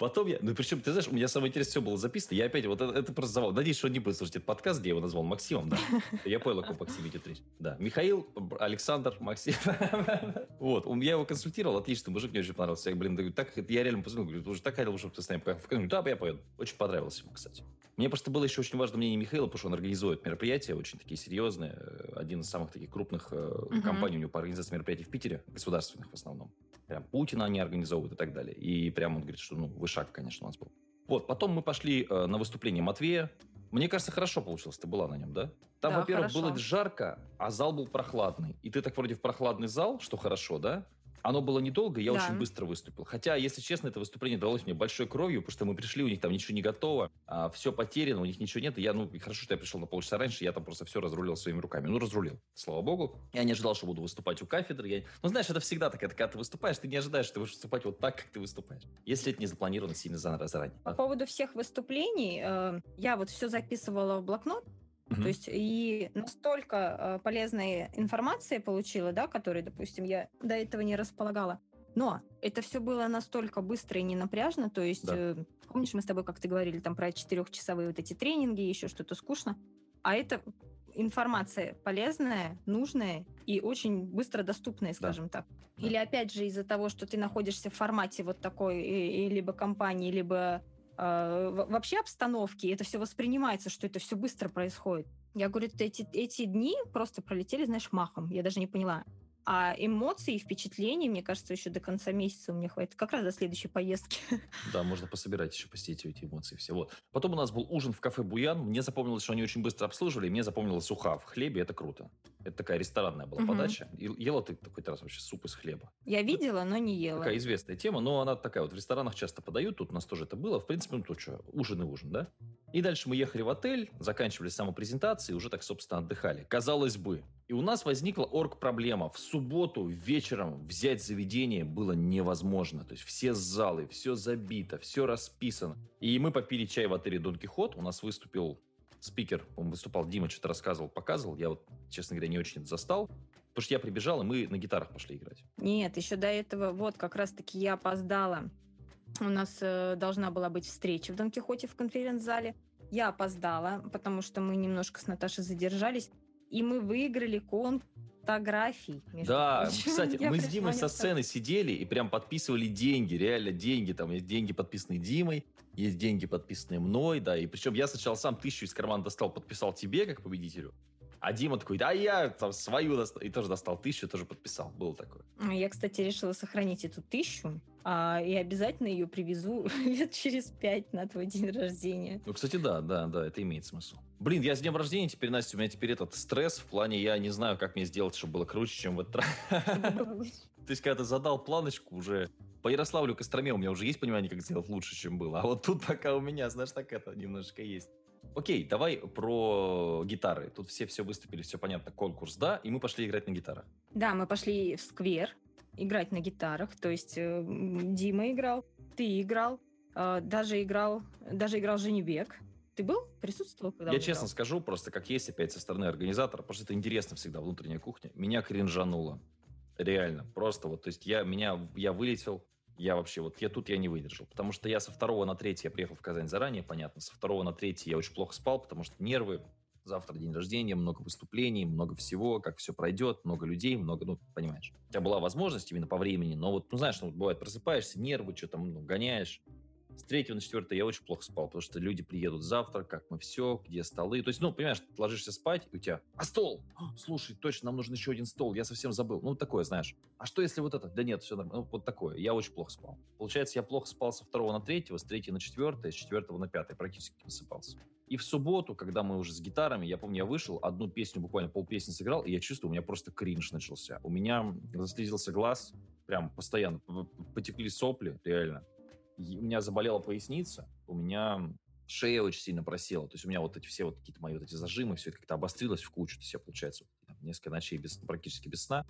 [SPEAKER 1] Потом я... Ну, причем, ты знаешь, у меня самое интересное все было записано. Я опять... Вот это, это просто завал. Надеюсь, что он не будет слушать этот подкаст, где я его назвал Максимом, да. Я понял, о ком Максим идет речь. Да. Михаил, Александр, Максим. Вот. Я его консультировал. Отличный мужик, мне очень понравился. Я, блин, так, я реально позвонил. Говорю, уже так хотел, чтобы ты с нами поехал. Да, я поеду. Очень понравилось ему, кстати. Мне просто было еще очень важно мнение Михаила, потому что он организует мероприятия очень такие серьезные. Один из самых таких крупных uh-huh. компаний у него по организации мероприятий в Питере, государственных в основном. Прям Путина они организовывают и так далее. И прям он говорит, что ну, вышаг, конечно, у нас был. Вот, потом мы пошли э, на выступление Матвея. Мне кажется, хорошо получилось. Ты была на нем, да? Там, да, во-первых, хорошо. было жарко, а зал был прохладный. И ты так вроде в прохладный зал, что хорошо, да? Оно было недолго, я да. очень быстро выступил. Хотя, если честно, это выступление далось мне большой кровью, потому что мы пришли, у них там ничего не готово, а все потеряно, у них ничего нет. И я, ну, хорошо, что я пришел на полчаса раньше, я там просто все разрулил своими руками. Ну, разрулил, слава богу. Я не ожидал, что буду выступать у кафедры. Я... Ну, знаешь, это всегда так, это когда ты выступаешь, ты не ожидаешь, что ты будешь выступать вот так, как ты выступаешь. Если это не запланировано сильно заранее.
[SPEAKER 2] По поводу всех выступлений, э, я вот все записывала в блокнот, Угу. То есть и настолько э, полезной информации получила, да, которой, допустим, я до этого не располагала. Но это все было настолько быстро и не напряжно, то есть, да. э, помнишь, мы с тобой как-то говорили там про четырехчасовые вот эти тренинги, еще что-то скучно, а это информация полезная, нужная и очень быстро доступная, скажем да. так. Или опять же из-за того, что ты находишься в формате вот такой и, и либо компании, либо вообще обстановки, это все воспринимается, что это все быстро происходит. Я говорю, эти, эти дни просто пролетели, знаешь, махом. Я даже не поняла. А эмоций и впечатлений, мне кажется, еще до конца месяца у меня хватит. Как раз до следующей поездки.
[SPEAKER 1] Да, можно пособирать еще, посетить эти эмоции все. Вот. Потом у нас был ужин в кафе «Буян». Мне запомнилось, что они очень быстро обслуживали. Мне запомнилась уха в хлебе. Это круто. Это такая ресторанная была угу. подача. И ела ты какой раз вообще суп из хлеба.
[SPEAKER 2] Я видела, но не ела.
[SPEAKER 1] Такая известная тема, но она такая вот в ресторанах часто подают. Тут у нас тоже это было. В принципе, ну тут что, ужин и ужин, да? И дальше мы ехали в отель, заканчивали самопрезентации, уже так, собственно, отдыхали. Казалось бы. И у нас возникла орг-проблема. В субботу вечером взять заведение было невозможно. То есть все залы, все забито, все расписано. И мы попили чай в отеле Дон Кихот. У нас выступил спикер, он выступал, Дима что-то рассказывал, показывал. Я вот, честно говоря, не очень это застал. Потому что я прибежал, и мы на гитарах пошли играть.
[SPEAKER 2] Нет, еще до этого, вот как раз-таки я опоздала. У нас э, должна была быть встреча в Дон Кихоте в конференц-зале. Я опоздала, потому что мы немножко с Наташей задержались. И мы выиграли конкурс фотографий.
[SPEAKER 1] Да, прочим. кстати, мы с Димой со сцены сидели и прям подписывали деньги, реально деньги. Там есть деньги, подписанные Димой, есть деньги, подписанные мной, да. И причем я сначала сам тысячу из кармана достал, подписал тебе, как победителю. А Дима такой, да я там свою достал. И тоже достал тысячу, тоже подписал. Было такое.
[SPEAKER 2] Я, кстати, решила сохранить эту тысячу. А, и обязательно ее привезу лет через пять на твой день рождения.
[SPEAKER 1] Ну, кстати, да, да, да, это имеет смысл. Блин, я с днем рождения теперь, Настя, у меня теперь этот стресс в плане, я не знаю, как мне сделать, чтобы было круче, чем в этот раз. То есть, когда ты задал планочку уже по Ярославлю Костроме у меня уже есть понимание, как сделать лучше, чем было. А вот тут пока у меня, знаешь, так это немножко есть. Окей, давай про гитары. Тут все все выступили, все понятно, конкурс, да, и мы пошли играть на гитарах.
[SPEAKER 2] Да, мы пошли в сквер играть на гитарах. То есть э, Дима играл, ты играл, э, даже играл, даже играл Женебек. Ты был? Присутствовал?
[SPEAKER 1] Когда Я честно скажу, просто как есть опять со стороны организатора, потому что это интересно всегда, внутренняя кухня. Меня кринжануло. Реально. Просто вот, то есть я, меня, я вылетел, я вообще, вот я тут я не выдержал. Потому что я со второго на третий, я приехал в Казань заранее, понятно, со второго на третий я очень плохо спал, потому что нервы, завтра день рождения, много выступлений, много всего, как все пройдет, много людей, много, ну, понимаешь. У тебя была возможность именно по времени, но вот, ну, знаешь, ну, бывает, просыпаешься, нервы, что там, ну, гоняешь. С третьего на четвертое я очень плохо спал, потому что люди приедут завтра, как мы все, где столы. То есть, ну, понимаешь, ты ложишься спать, и у тебя, а стол? Слушай, точно, нам нужен еще один стол, я совсем забыл. Ну, такое, знаешь. А что если вот это? Да нет, все нормально. Ну, вот такое. Я очень плохо спал. Получается, я плохо спал со второго на третьего, с третьего на четвертое, с четвертого на пятое. Практически не высыпался. И в субботу, когда мы уже с гитарами, я помню, я вышел, одну песню, буквально полпесни сыграл, и я чувствую, у меня просто кринж начался. У меня заслезился глаз, прям постоянно, потекли сопли, реально. У меня заболела поясница, у меня шея очень сильно просела. То есть у меня вот эти все вот какие-то мои вот эти зажимы, все это как-то обострилось в кучу. То есть я, получается, несколько ночей без, практически без сна.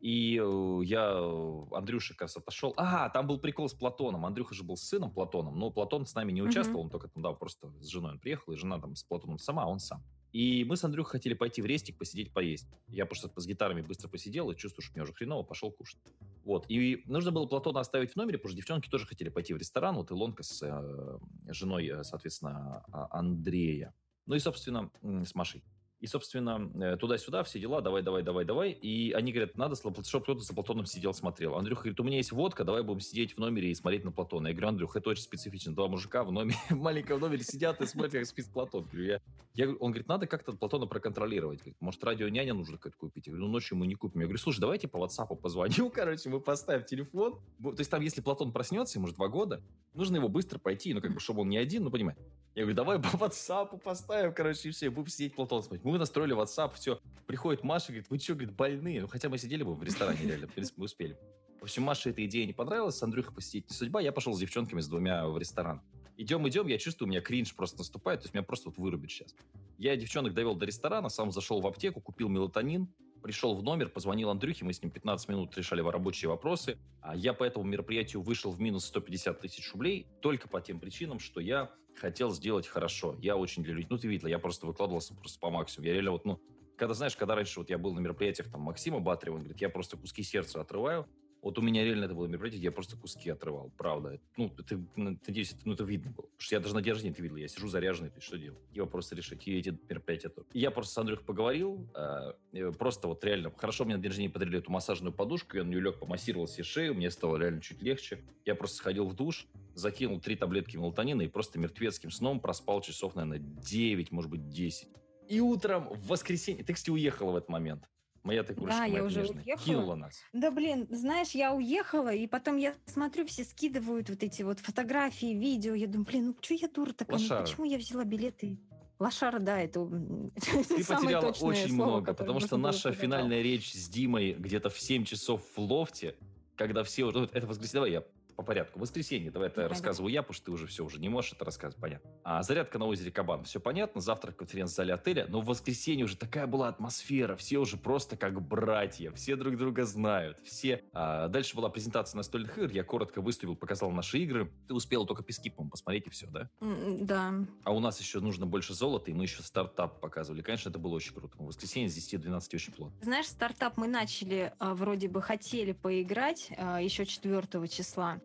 [SPEAKER 1] И э, я, э, Андрюша как раз отошел. А, там был прикол с Платоном. Андрюха же был с сыном Платоном, но Платон с нами не участвовал, mm-hmm. он только там, да, просто с женой он приехал, и жена там с Платоном сама, а он сам. И мы с Андрюхой хотели пойти в рестик, посидеть, поесть. Я просто с гитарами быстро посидел и чувствую, что мне уже хреново, пошел кушать. Вот. И нужно было Платона оставить в номере, потому что девчонки тоже хотели пойти в ресторан. Вот Илонка с э, женой, э, соответственно, а, Андрея. Ну и, собственно, с Машей. И, собственно, э, туда-сюда, все дела, давай, давай, давай, давай. И они говорят, надо, чтобы кто-то за Платоном сидел, смотрел. Андрюха говорит, у меня есть водка, давай будем сидеть в номере и смотреть на Платона. Я говорю, Андрюха, это очень специфично. Два мужика в номере, в маленьком номере сидят и смотрят, как спит Платон. Я, я, он говорит, надо как-то Платона проконтролировать. Говорит, может, радио няня нужно какое-то купить? Я говорю, ну, ночью мы не купим. Я говорю, слушай, давайте по WhatsApp позвоню, короче, мы поставим телефон. То есть там, если Платон проснется, ему уже два года, нужно его быстро пойти, ну, как бы, чтобы он не один, ну, понимаете. Я говорю, давай по WhatsApp поставим, короче, и все, будем сидеть Платон смотреть. Мы настроили WhatsApp, все. Приходит Маша, говорит, вы что, говорит, больные? Ну, хотя мы сидели бы в ресторане, реально, в принципе, мы успели. В общем, Маше эта идея не понравилась, с Андрюхой посетить не судьба, я пошел с девчонками, с двумя в ресторан. Идем, идем, я чувствую, у меня кринж просто наступает, то есть меня просто вот вырубит сейчас. Я девчонок довел до ресторана, сам зашел в аптеку, купил мелатонин, пришел в номер, позвонил Андрюхе, мы с ним 15 минут решали рабочие вопросы. А я по этому мероприятию вышел в минус 150 тысяч рублей только по тем причинам, что я хотел сделать хорошо. Я очень для людей, ну ты видела, я просто выкладывался просто по максимуму. Я реально вот, ну, когда, знаешь, когда раньше вот я был на мероприятиях там Максима Батарева, он говорит, я просто куски сердца отрываю, вот у меня реально это было мероприятие, я просто куски отрывал, правда. Ну, ты, надеюсь, это, ну, это видно было. Потому что я даже на день рождения это видел, я сижу заряженный, ты что делать? Его просто решить, и эти мероприятия тоже. И я просто с Андрюхой поговорил, э, просто вот реально, хорошо мне на день рождения подарили эту массажную подушку, я на нее лег, помассировал себе шею, мне стало реально чуть легче. Я просто сходил в душ, закинул три таблетки мелатонина и просто мертвецким сном проспал часов, наверное, 9, может быть, 10. И утром в воскресенье... Ты, кстати, уехала в этот момент. Моя ты
[SPEAKER 2] Да, я уже уехала.
[SPEAKER 1] Кинула нас.
[SPEAKER 2] Да, блин, знаешь, я уехала, и потом я смотрю, все скидывают вот эти вот фотографии, видео. Я думаю, блин, ну что я дура такая? Ну, почему я взяла билеты? Лошара, да, это,
[SPEAKER 1] Ты потеряла очень слово, много, потому что наша финальная речь с Димой где-то в 7 часов в лофте, когда все уже... Это воскресенье, давай я по порядку. Воскресенье, давай это рассказываю я, потому что ты уже все уже не можешь это рассказывать, понятно. А зарядка на озере Кабан, все понятно, завтрак в конференц-зале отеля, но в воскресенье уже такая была атмосфера, все уже просто как братья, все друг друга знают, все. А дальше была презентация настольных игр, я коротко выступил, показал наши игры. Ты успела только пески, по посмотреть и все, да?
[SPEAKER 2] Да.
[SPEAKER 1] А у нас еще нужно больше золота, и мы еще стартап показывали. Конечно, это было очень круто. В воскресенье с 10 до 12 очень плотно.
[SPEAKER 2] Знаешь, стартап мы начали, а, вроде бы хотели поиграть а, еще 4 числа.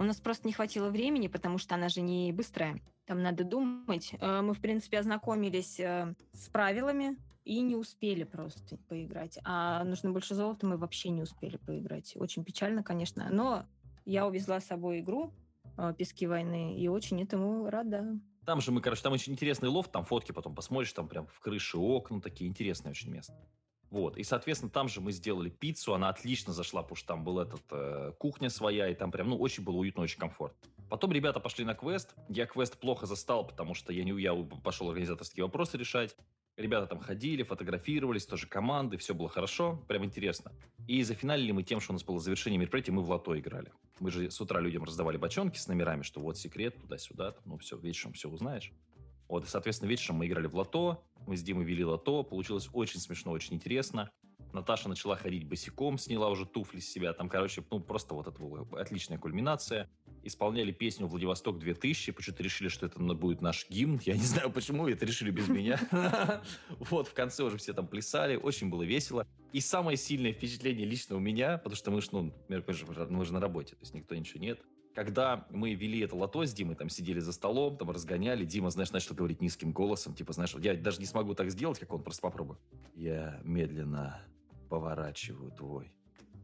[SPEAKER 2] У нас просто не хватило времени, потому что она же не быстрая. Там надо думать. Э, мы, в принципе, ознакомились э, с правилами и не успели просто поиграть. А нужно больше золота, мы вообще не успели поиграть. Очень печально, конечно. Но я увезла с собой игру э, «Пески войны» и очень этому рада.
[SPEAKER 1] Там же мы, короче, там очень интересный лофт, там фотки потом посмотришь, там прям в крыше окна, такие интересные очень места. Вот. И, соответственно, там же мы сделали пиццу, она отлично зашла, потому что там была этот, э, кухня своя, и там прям, ну, очень было уютно, очень комфортно. Потом ребята пошли на квест. Я квест плохо застал, потому что я не я пошел организаторские вопросы решать. Ребята там ходили, фотографировались, тоже команды, все было хорошо, прям интересно. И зафиналили мы тем, что у нас было завершение мероприятия, мы в лото играли. Мы же с утра людям раздавали бочонки с номерами, что вот секрет, туда-сюда, ну все, вечером все узнаешь. Вот, и, соответственно, вечером мы играли в лото, мы с Димой вели лото, получилось очень смешно, очень интересно. Наташа начала ходить босиком, сняла уже туфли с себя. Там, короче, ну, просто вот это была отличная кульминация. Исполняли песню «Владивосток 2000». Почему-то решили, что это будет наш гимн. Я не знаю, почему. Это решили без меня. Вот, в конце уже все там плясали. Очень было весело. И самое сильное впечатление лично у меня, потому что мы же, ну, мы же на работе, то есть никто ничего нет когда мы вели это лото с Димой, там сидели за столом, там разгоняли, Дима, знаешь, начал говорить низким голосом, типа, знаешь, я даже не смогу так сделать, как он, просто попробую. Я медленно поворачиваю твой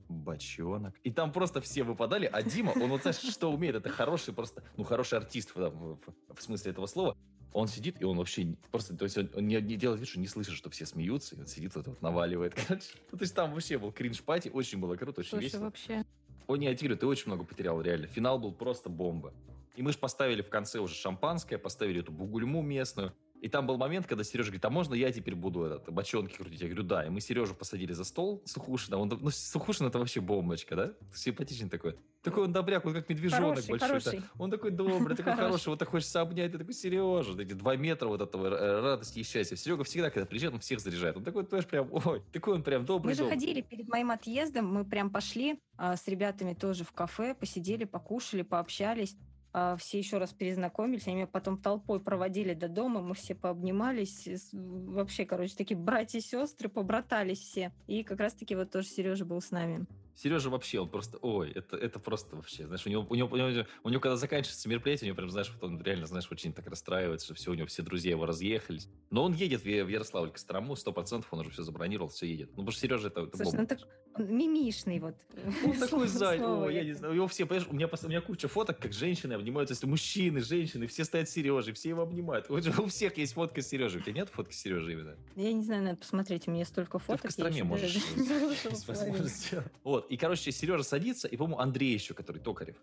[SPEAKER 1] бочонок. И там просто все выпадали, а Дима, он вот знаешь, что умеет, это хороший просто, ну, хороший артист в, в, в смысле этого слова. Он сидит, и он вообще просто, то есть он, он не, не делает вид, что не слышит, что все смеются, и он сидит вот, вот наваливает, короче. Ну, то есть там вообще был кринж-пати, очень было круто, очень Слушай, весело.
[SPEAKER 2] вообще,
[SPEAKER 1] о, не, говорю, ты очень много потерял, реально. Финал был просто бомба. И мы же поставили в конце уже шампанское, поставили эту бугульму местную. И там был момент, когда Сережа говорит, а можно я теперь буду этот, бочонки крутить? Я говорю, да. И мы Сережу посадили за стол Сухушина. Он, ну, Сухушин это вообще бомбочка, да? Симпатичный такой. Такой он добряк, он как медвежонок
[SPEAKER 2] хороший,
[SPEAKER 1] большой.
[SPEAKER 2] Хороший.
[SPEAKER 1] Он такой добрый, такой хороший. Вот так хочется обнять. Ты такой, Сережа, эти два метра вот этого э, радости и счастья. Серега всегда, когда приезжает, он всех заряжает. Он такой тоже прям, ой, такой он прям добрый.
[SPEAKER 2] Мы же ходили перед моим отъездом, мы прям пошли а, с ребятами тоже в кафе, посидели, покушали, пообщались. А, все еще раз перезнакомились, они меня потом толпой проводили до дома, мы все пообнимались, вообще, короче, такие братья и сестры, побратались все. И как раз-таки вот тоже Сережа был с нами.
[SPEAKER 1] Сережа вообще, он просто, ой, это, это просто вообще, знаешь, у него, у него, у него, у него когда заканчивается мероприятие, у него прям, знаешь, вот он реально, знаешь, очень так расстраивается, что все, у него все друзья его разъехались. Но он едет в, Ярославль к сто процентов он уже все забронировал, все едет. Ну, потому что Сережа это, это
[SPEAKER 2] Слушай, ну так он мимишный вот.
[SPEAKER 1] Он такой зай, я не знаю, его все, понимаешь, у меня, у меня куча фоток, как женщины обнимаются, если мужчины, женщины, все стоят Сережей, все его обнимают. У всех есть фотка с Сережей. У тебя нет фотки с Сережей именно?
[SPEAKER 2] Я не знаю, надо посмотреть, у меня столько фоток.
[SPEAKER 1] Ты в Костроме можешь. Вот, и, короче, Сережа садится, и, по-моему, Андрей еще, который Токарев.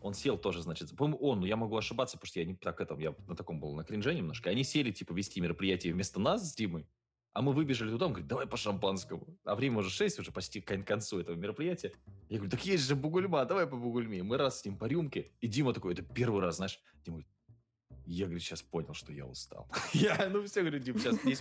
[SPEAKER 1] Он сел тоже, значит, по-моему, он, но я могу ошибаться, потому что я не так этом, я на таком был на кринже немножко. Они сели, типа, вести мероприятие вместо нас с Димой, а мы выбежали туда, он говорит, давай по шампанскому. А время уже 6, уже почти к концу этого мероприятия. Я говорю, так есть же бугульма, давай по бугульме. Мы раз с ним по рюмке. И Дима такой, это первый раз, знаешь, Дима говорит, я, говорит, сейчас понял, что я устал. Я, ну все, говорю, Дим, сейчас не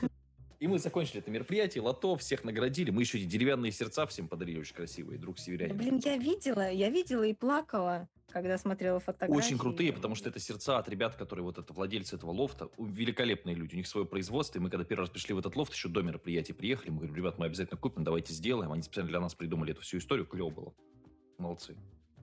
[SPEAKER 1] и мы закончили это мероприятие, лото, всех наградили. Мы еще эти деревянные сердца всем подарили, очень красивые, друг северянин.
[SPEAKER 2] Блин, я видела, я видела и плакала, когда смотрела фотографии.
[SPEAKER 1] Очень крутые, потому что это сердца от ребят, которые вот это владельцы этого лофта, великолепные люди, у них свое производство. И мы когда первый раз пришли в этот лофт, еще до мероприятия приехали, мы говорим, ребят, мы обязательно купим, давайте сделаем. Они специально для нас придумали эту всю историю, клево было. Молодцы.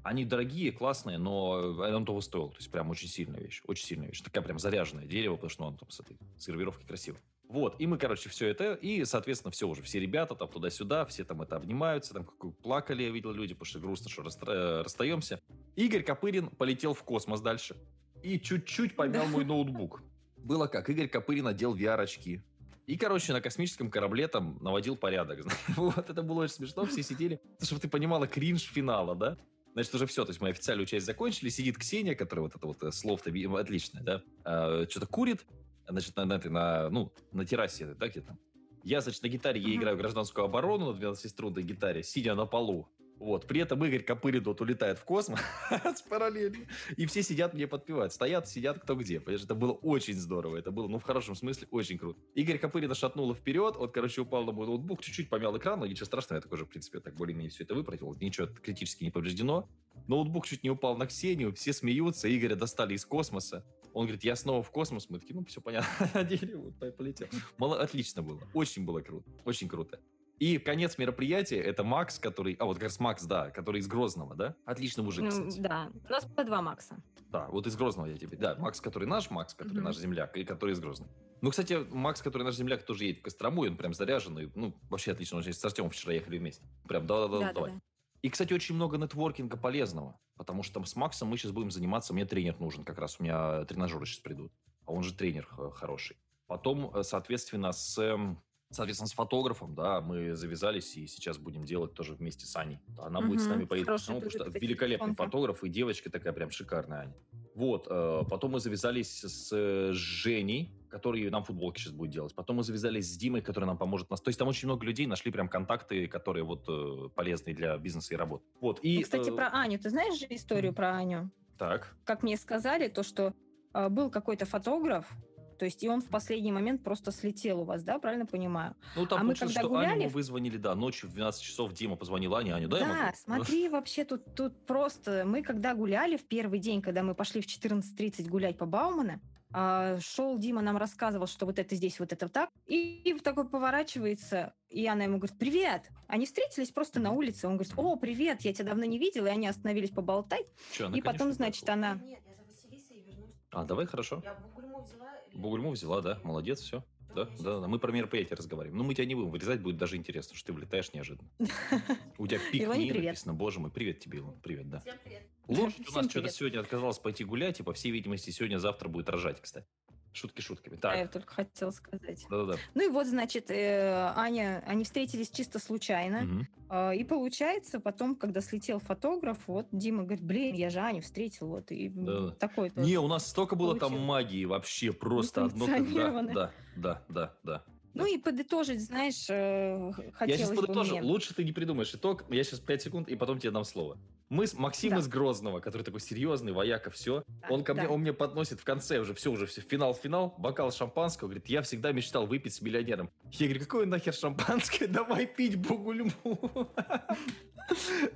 [SPEAKER 1] Они дорогие, классные, но он того стоил. То есть прям очень сильная вещь. Очень сильная вещь. Такая прям заряженное дерево, потому что ну, он там с этой с гравировкой красиво. Вот, и мы, короче, все это, и, соответственно, все уже, все ребята там туда-сюда, все там это обнимаются, там как плакали, я видел люди, потому что грустно, что расстра... расстаемся. Игорь Копырин полетел в космос дальше и чуть-чуть помял мой ноутбук. Было как, Игорь Копырин надел VR-очки. И, короче, на космическом корабле там наводил порядок. Вот, это было очень смешно, все сидели. Чтобы ты понимала кринж финала, да? Значит, уже все, то есть мы официальную часть закончили, сидит Ксения, которая вот это вот э, слово-то отличное, да, а, что-то курит, значит, на, на, на, ну, на террасе, да, где-то. Я, значит, на гитаре, я играю гражданскую оборону на 12-струнной гитаре, сидя на полу. Вот. При этом Игорь Копырин вот улетает в космос параллельно. И все сидят мне подпевают. Стоят, сидят кто где. Понимаешь, это было очень здорово. Это было, ну, в хорошем смысле, очень круто. Игорь Копырина шатнуло вперед. Он, короче, упал на мой ноутбук, чуть-чуть помял экран, но ничего страшного. Я так уже, в принципе, так более-менее все это выправил. Ничего критически не повреждено. Ноутбук чуть не упал на Ксению. Все смеются. Игоря достали из космоса. Он говорит, я снова в космос. Мы такие, ну, все понятно. Надели, вот, полетел. Мало, отлично было. Очень было круто. Очень круто. И конец мероприятия это Макс, который... А, вот как раз Макс, да, который из Грозного, да? Отличный мужик, ну, кстати.
[SPEAKER 2] Да, у нас по два Макса.
[SPEAKER 1] Да, вот из Грозного я тебе... Да, Макс, который наш Макс, который mm-hmm. наш земляк, и который из Грозного. Ну, кстати, Макс, который наш земляк, тоже едет в Кострому, и он прям заряженный. Ну, вообще отлично. Он с Артемом вчера ехали вместе. Прям да-да-да, давай. Да. И, кстати, очень много нетворкинга полезного. Потому что там с Максом мы сейчас будем заниматься. Мне тренер нужен как раз. У меня тренажеры сейчас придут. А он же тренер хороший. Потом, э, соответственно, с эм, Соответственно, с фотографом, да, мы завязались и сейчас будем делать тоже вместе с Аней. Она угу, будет с нами поехать, ну, потому что великолепный фотограф и девочка такая прям шикарная Аня. Вот, э, потом мы завязались с э, Женей, который нам футболки сейчас будет делать. Потом мы завязались с Димой, который нам поможет нас. То есть там очень много людей нашли прям контакты, которые вот э, полезны для бизнеса и работы. Вот. И,
[SPEAKER 2] ну, Кстати, про Аню. Ты знаешь же историю про Аню?
[SPEAKER 1] Так.
[SPEAKER 2] Как мне сказали, то, что был какой-то фотограф, то есть и он в последний момент просто слетел у вас, да, правильно понимаю?
[SPEAKER 1] Ну, там а мы когда что гуляли... Аню вызвонили, да, ночью в 12 часов Дима позвонил Ане, Аню, да,
[SPEAKER 2] Да, смотри, вообще тут, тут просто... Мы когда гуляли в первый день, когда мы пошли в 14.30 гулять по Баумана, а, шел Дима, нам рассказывал, что вот это здесь, вот это так. И, и такой поворачивается, и она ему говорит, привет. Они встретились просто на улице. Он говорит, о, привет, я тебя давно не видел. И они остановились поболтать. Че, и потом, значит, она... Нет, я за Василисой
[SPEAKER 1] вернусь. А, давай, хорошо. Я взяла Бугульму взяла, да, молодец, все. Да, да, да, мы про мероприятие разговариваем. Но ну, мы тебя не будем вырезать, будет даже интересно, что ты влетаешь неожиданно. У тебя пик написано, боже мой, привет тебе, Илон, привет, да. Всем привет. Лошадь у нас что-то сегодня отказалась пойти гулять, и, по всей видимости, сегодня-завтра будет рожать, кстати. Шутки шутками. Так.
[SPEAKER 2] А я только хотела сказать.
[SPEAKER 1] Да-да-да.
[SPEAKER 2] Ну и вот, значит, э, Аня, они встретились чисто случайно. Угу. Э, и получается, потом, когда слетел фотограф, вот Дима говорит, блин, я же Аню встретил. Вот, и да. такой
[SPEAKER 1] Не, у нас столько было получил. там магии вообще просто одно. Да, да, да, да, да.
[SPEAKER 2] Ну и подытожить, знаешь, э, хотелось
[SPEAKER 1] Я сейчас подытожу.
[SPEAKER 2] Мне.
[SPEAKER 1] Лучше ты не придумаешь итог. Я сейчас 5 секунд, и потом тебе дам слово. Мы с Максим да. из Грозного, который такой серьезный, вояка, все. Да, он ко да. мне, он мне подносит в конце уже все, уже все, финал-финал, бокал шампанского, говорит, я всегда мечтал выпить с миллионером. Я говорю, какое нахер шампанское, давай пить бугульму.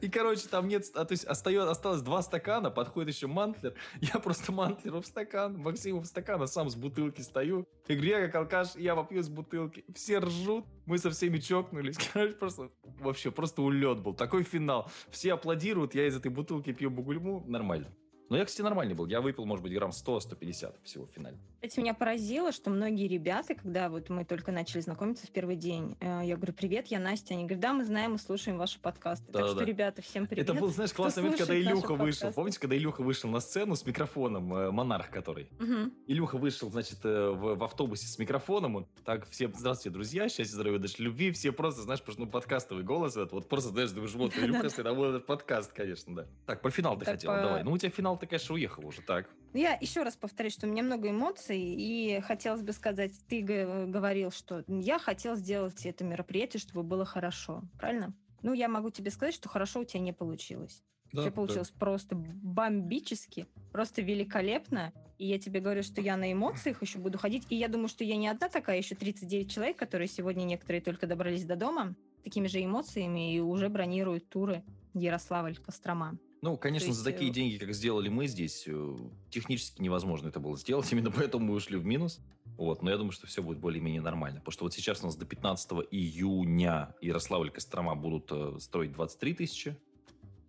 [SPEAKER 1] И, короче, там нет, а, то есть остается, осталось два стакана, подходит еще мантлер. Я просто мантлеру в стакан, Максиму в стакан, а сам с бутылки стою. Я как алкаш, я попью с бутылки. Все ржут, мы со всеми чокнулись. Короче, просто, вообще, просто улет был. Такой финал. Все аплодируют, я из этой бутылки пью бугульму. Нормально. Но я, кстати, нормальный был. Я выпил, может быть, грамм 100-150 всего в финале.
[SPEAKER 2] Кстати, меня поразило, что многие ребята, когда вот мы только начали знакомиться в первый день, э, я говорю, привет, я Настя. Они говорят, да, мы знаем, мы слушаем ваши подкасты. Да, так да. что, ребята, всем привет.
[SPEAKER 1] Это был, знаешь, классный момент, когда Илюха вышел. Помните, когда Илюха вышел на сцену с микрофоном, э, монарх который? Угу. Илюха вышел, значит, э, в, в автобусе с микрофоном. Он, так, всем здравствуйте, друзья, счастья, здоровья, дальше любви. Все просто, знаешь, просто, ну, подкастовый голос. Это, вот просто, знаешь, думаешь, вот, Илюха, если работает подкаст, конечно, да. Так, про финал ты хотела, давай. Ну, у тебя финал ты, конечно, уехал уже так.
[SPEAKER 2] Я еще раз повторюсь, что у меня много эмоций, и хотелось бы сказать, ты говорил, что я хотел сделать это мероприятие, чтобы было хорошо, правильно? Ну, я могу тебе сказать, что хорошо у тебя не получилось. Да, Все получилось да. просто бомбически, просто великолепно. И я тебе говорю, что я на эмоциях еще буду ходить. И я думаю, что я не одна такая, еще 39 человек, которые сегодня некоторые только добрались до дома, такими же эмоциями и уже бронируют туры Ярославль-Кострома.
[SPEAKER 1] Ну, конечно, есть... за такие э, деньги, как сделали мы здесь, э, технически невозможно это было сделать. Именно поэтому мы ушли в минус. Вот, но я думаю, что все будет более-менее нормально. Потому что вот сейчас у нас до 15 июня Ярославль и Кострома будут э, строить 23 тысячи.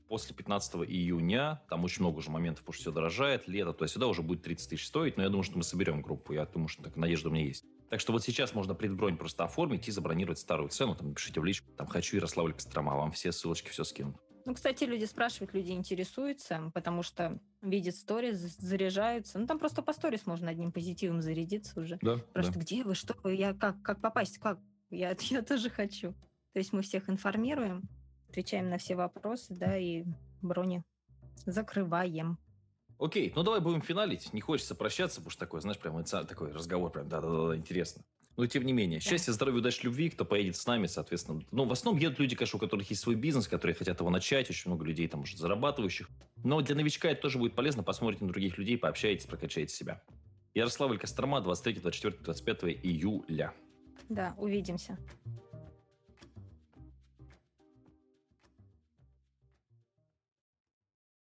[SPEAKER 1] После 15 июня, там очень много уже моментов, потому что все дорожает, лето, то есть сюда уже будет 30 тысяч стоить, но я думаю, что мы соберем группу, я думаю, что так, надежда у меня есть. Так что вот сейчас можно предбронь просто оформить и забронировать старую цену, там напишите в личку, там хочу Ярославль Кострома, вам все ссылочки все скинут.
[SPEAKER 2] Ну, кстати, люди спрашивают, люди интересуются, потому что видят сторис, заряжаются. Ну, там просто по сторис можно одним позитивом зарядиться уже.
[SPEAKER 1] Да,
[SPEAKER 2] Просто да. где вы, что вы, я как, как попасть, как? Я, я тоже хочу. То есть мы всех информируем, отвечаем на все вопросы, да, и брони закрываем.
[SPEAKER 1] Окей, ну давай будем финалить. Не хочется прощаться, потому что такой, знаешь, прям такой разговор, прям да-да-да, интересно. Но тем не менее, счастья, здоровья, удачи, любви, кто поедет с нами, соответственно. Ну, в основном едут люди, конечно, у которых есть свой бизнес, которые хотят его начать, очень много людей там уже зарабатывающих. Но для новичка это тоже будет полезно, посмотрите на других людей, пообщайтесь, прокачайте себя. Ярославль Кострома, 23, 24, 25 июля.
[SPEAKER 2] Да, увидимся.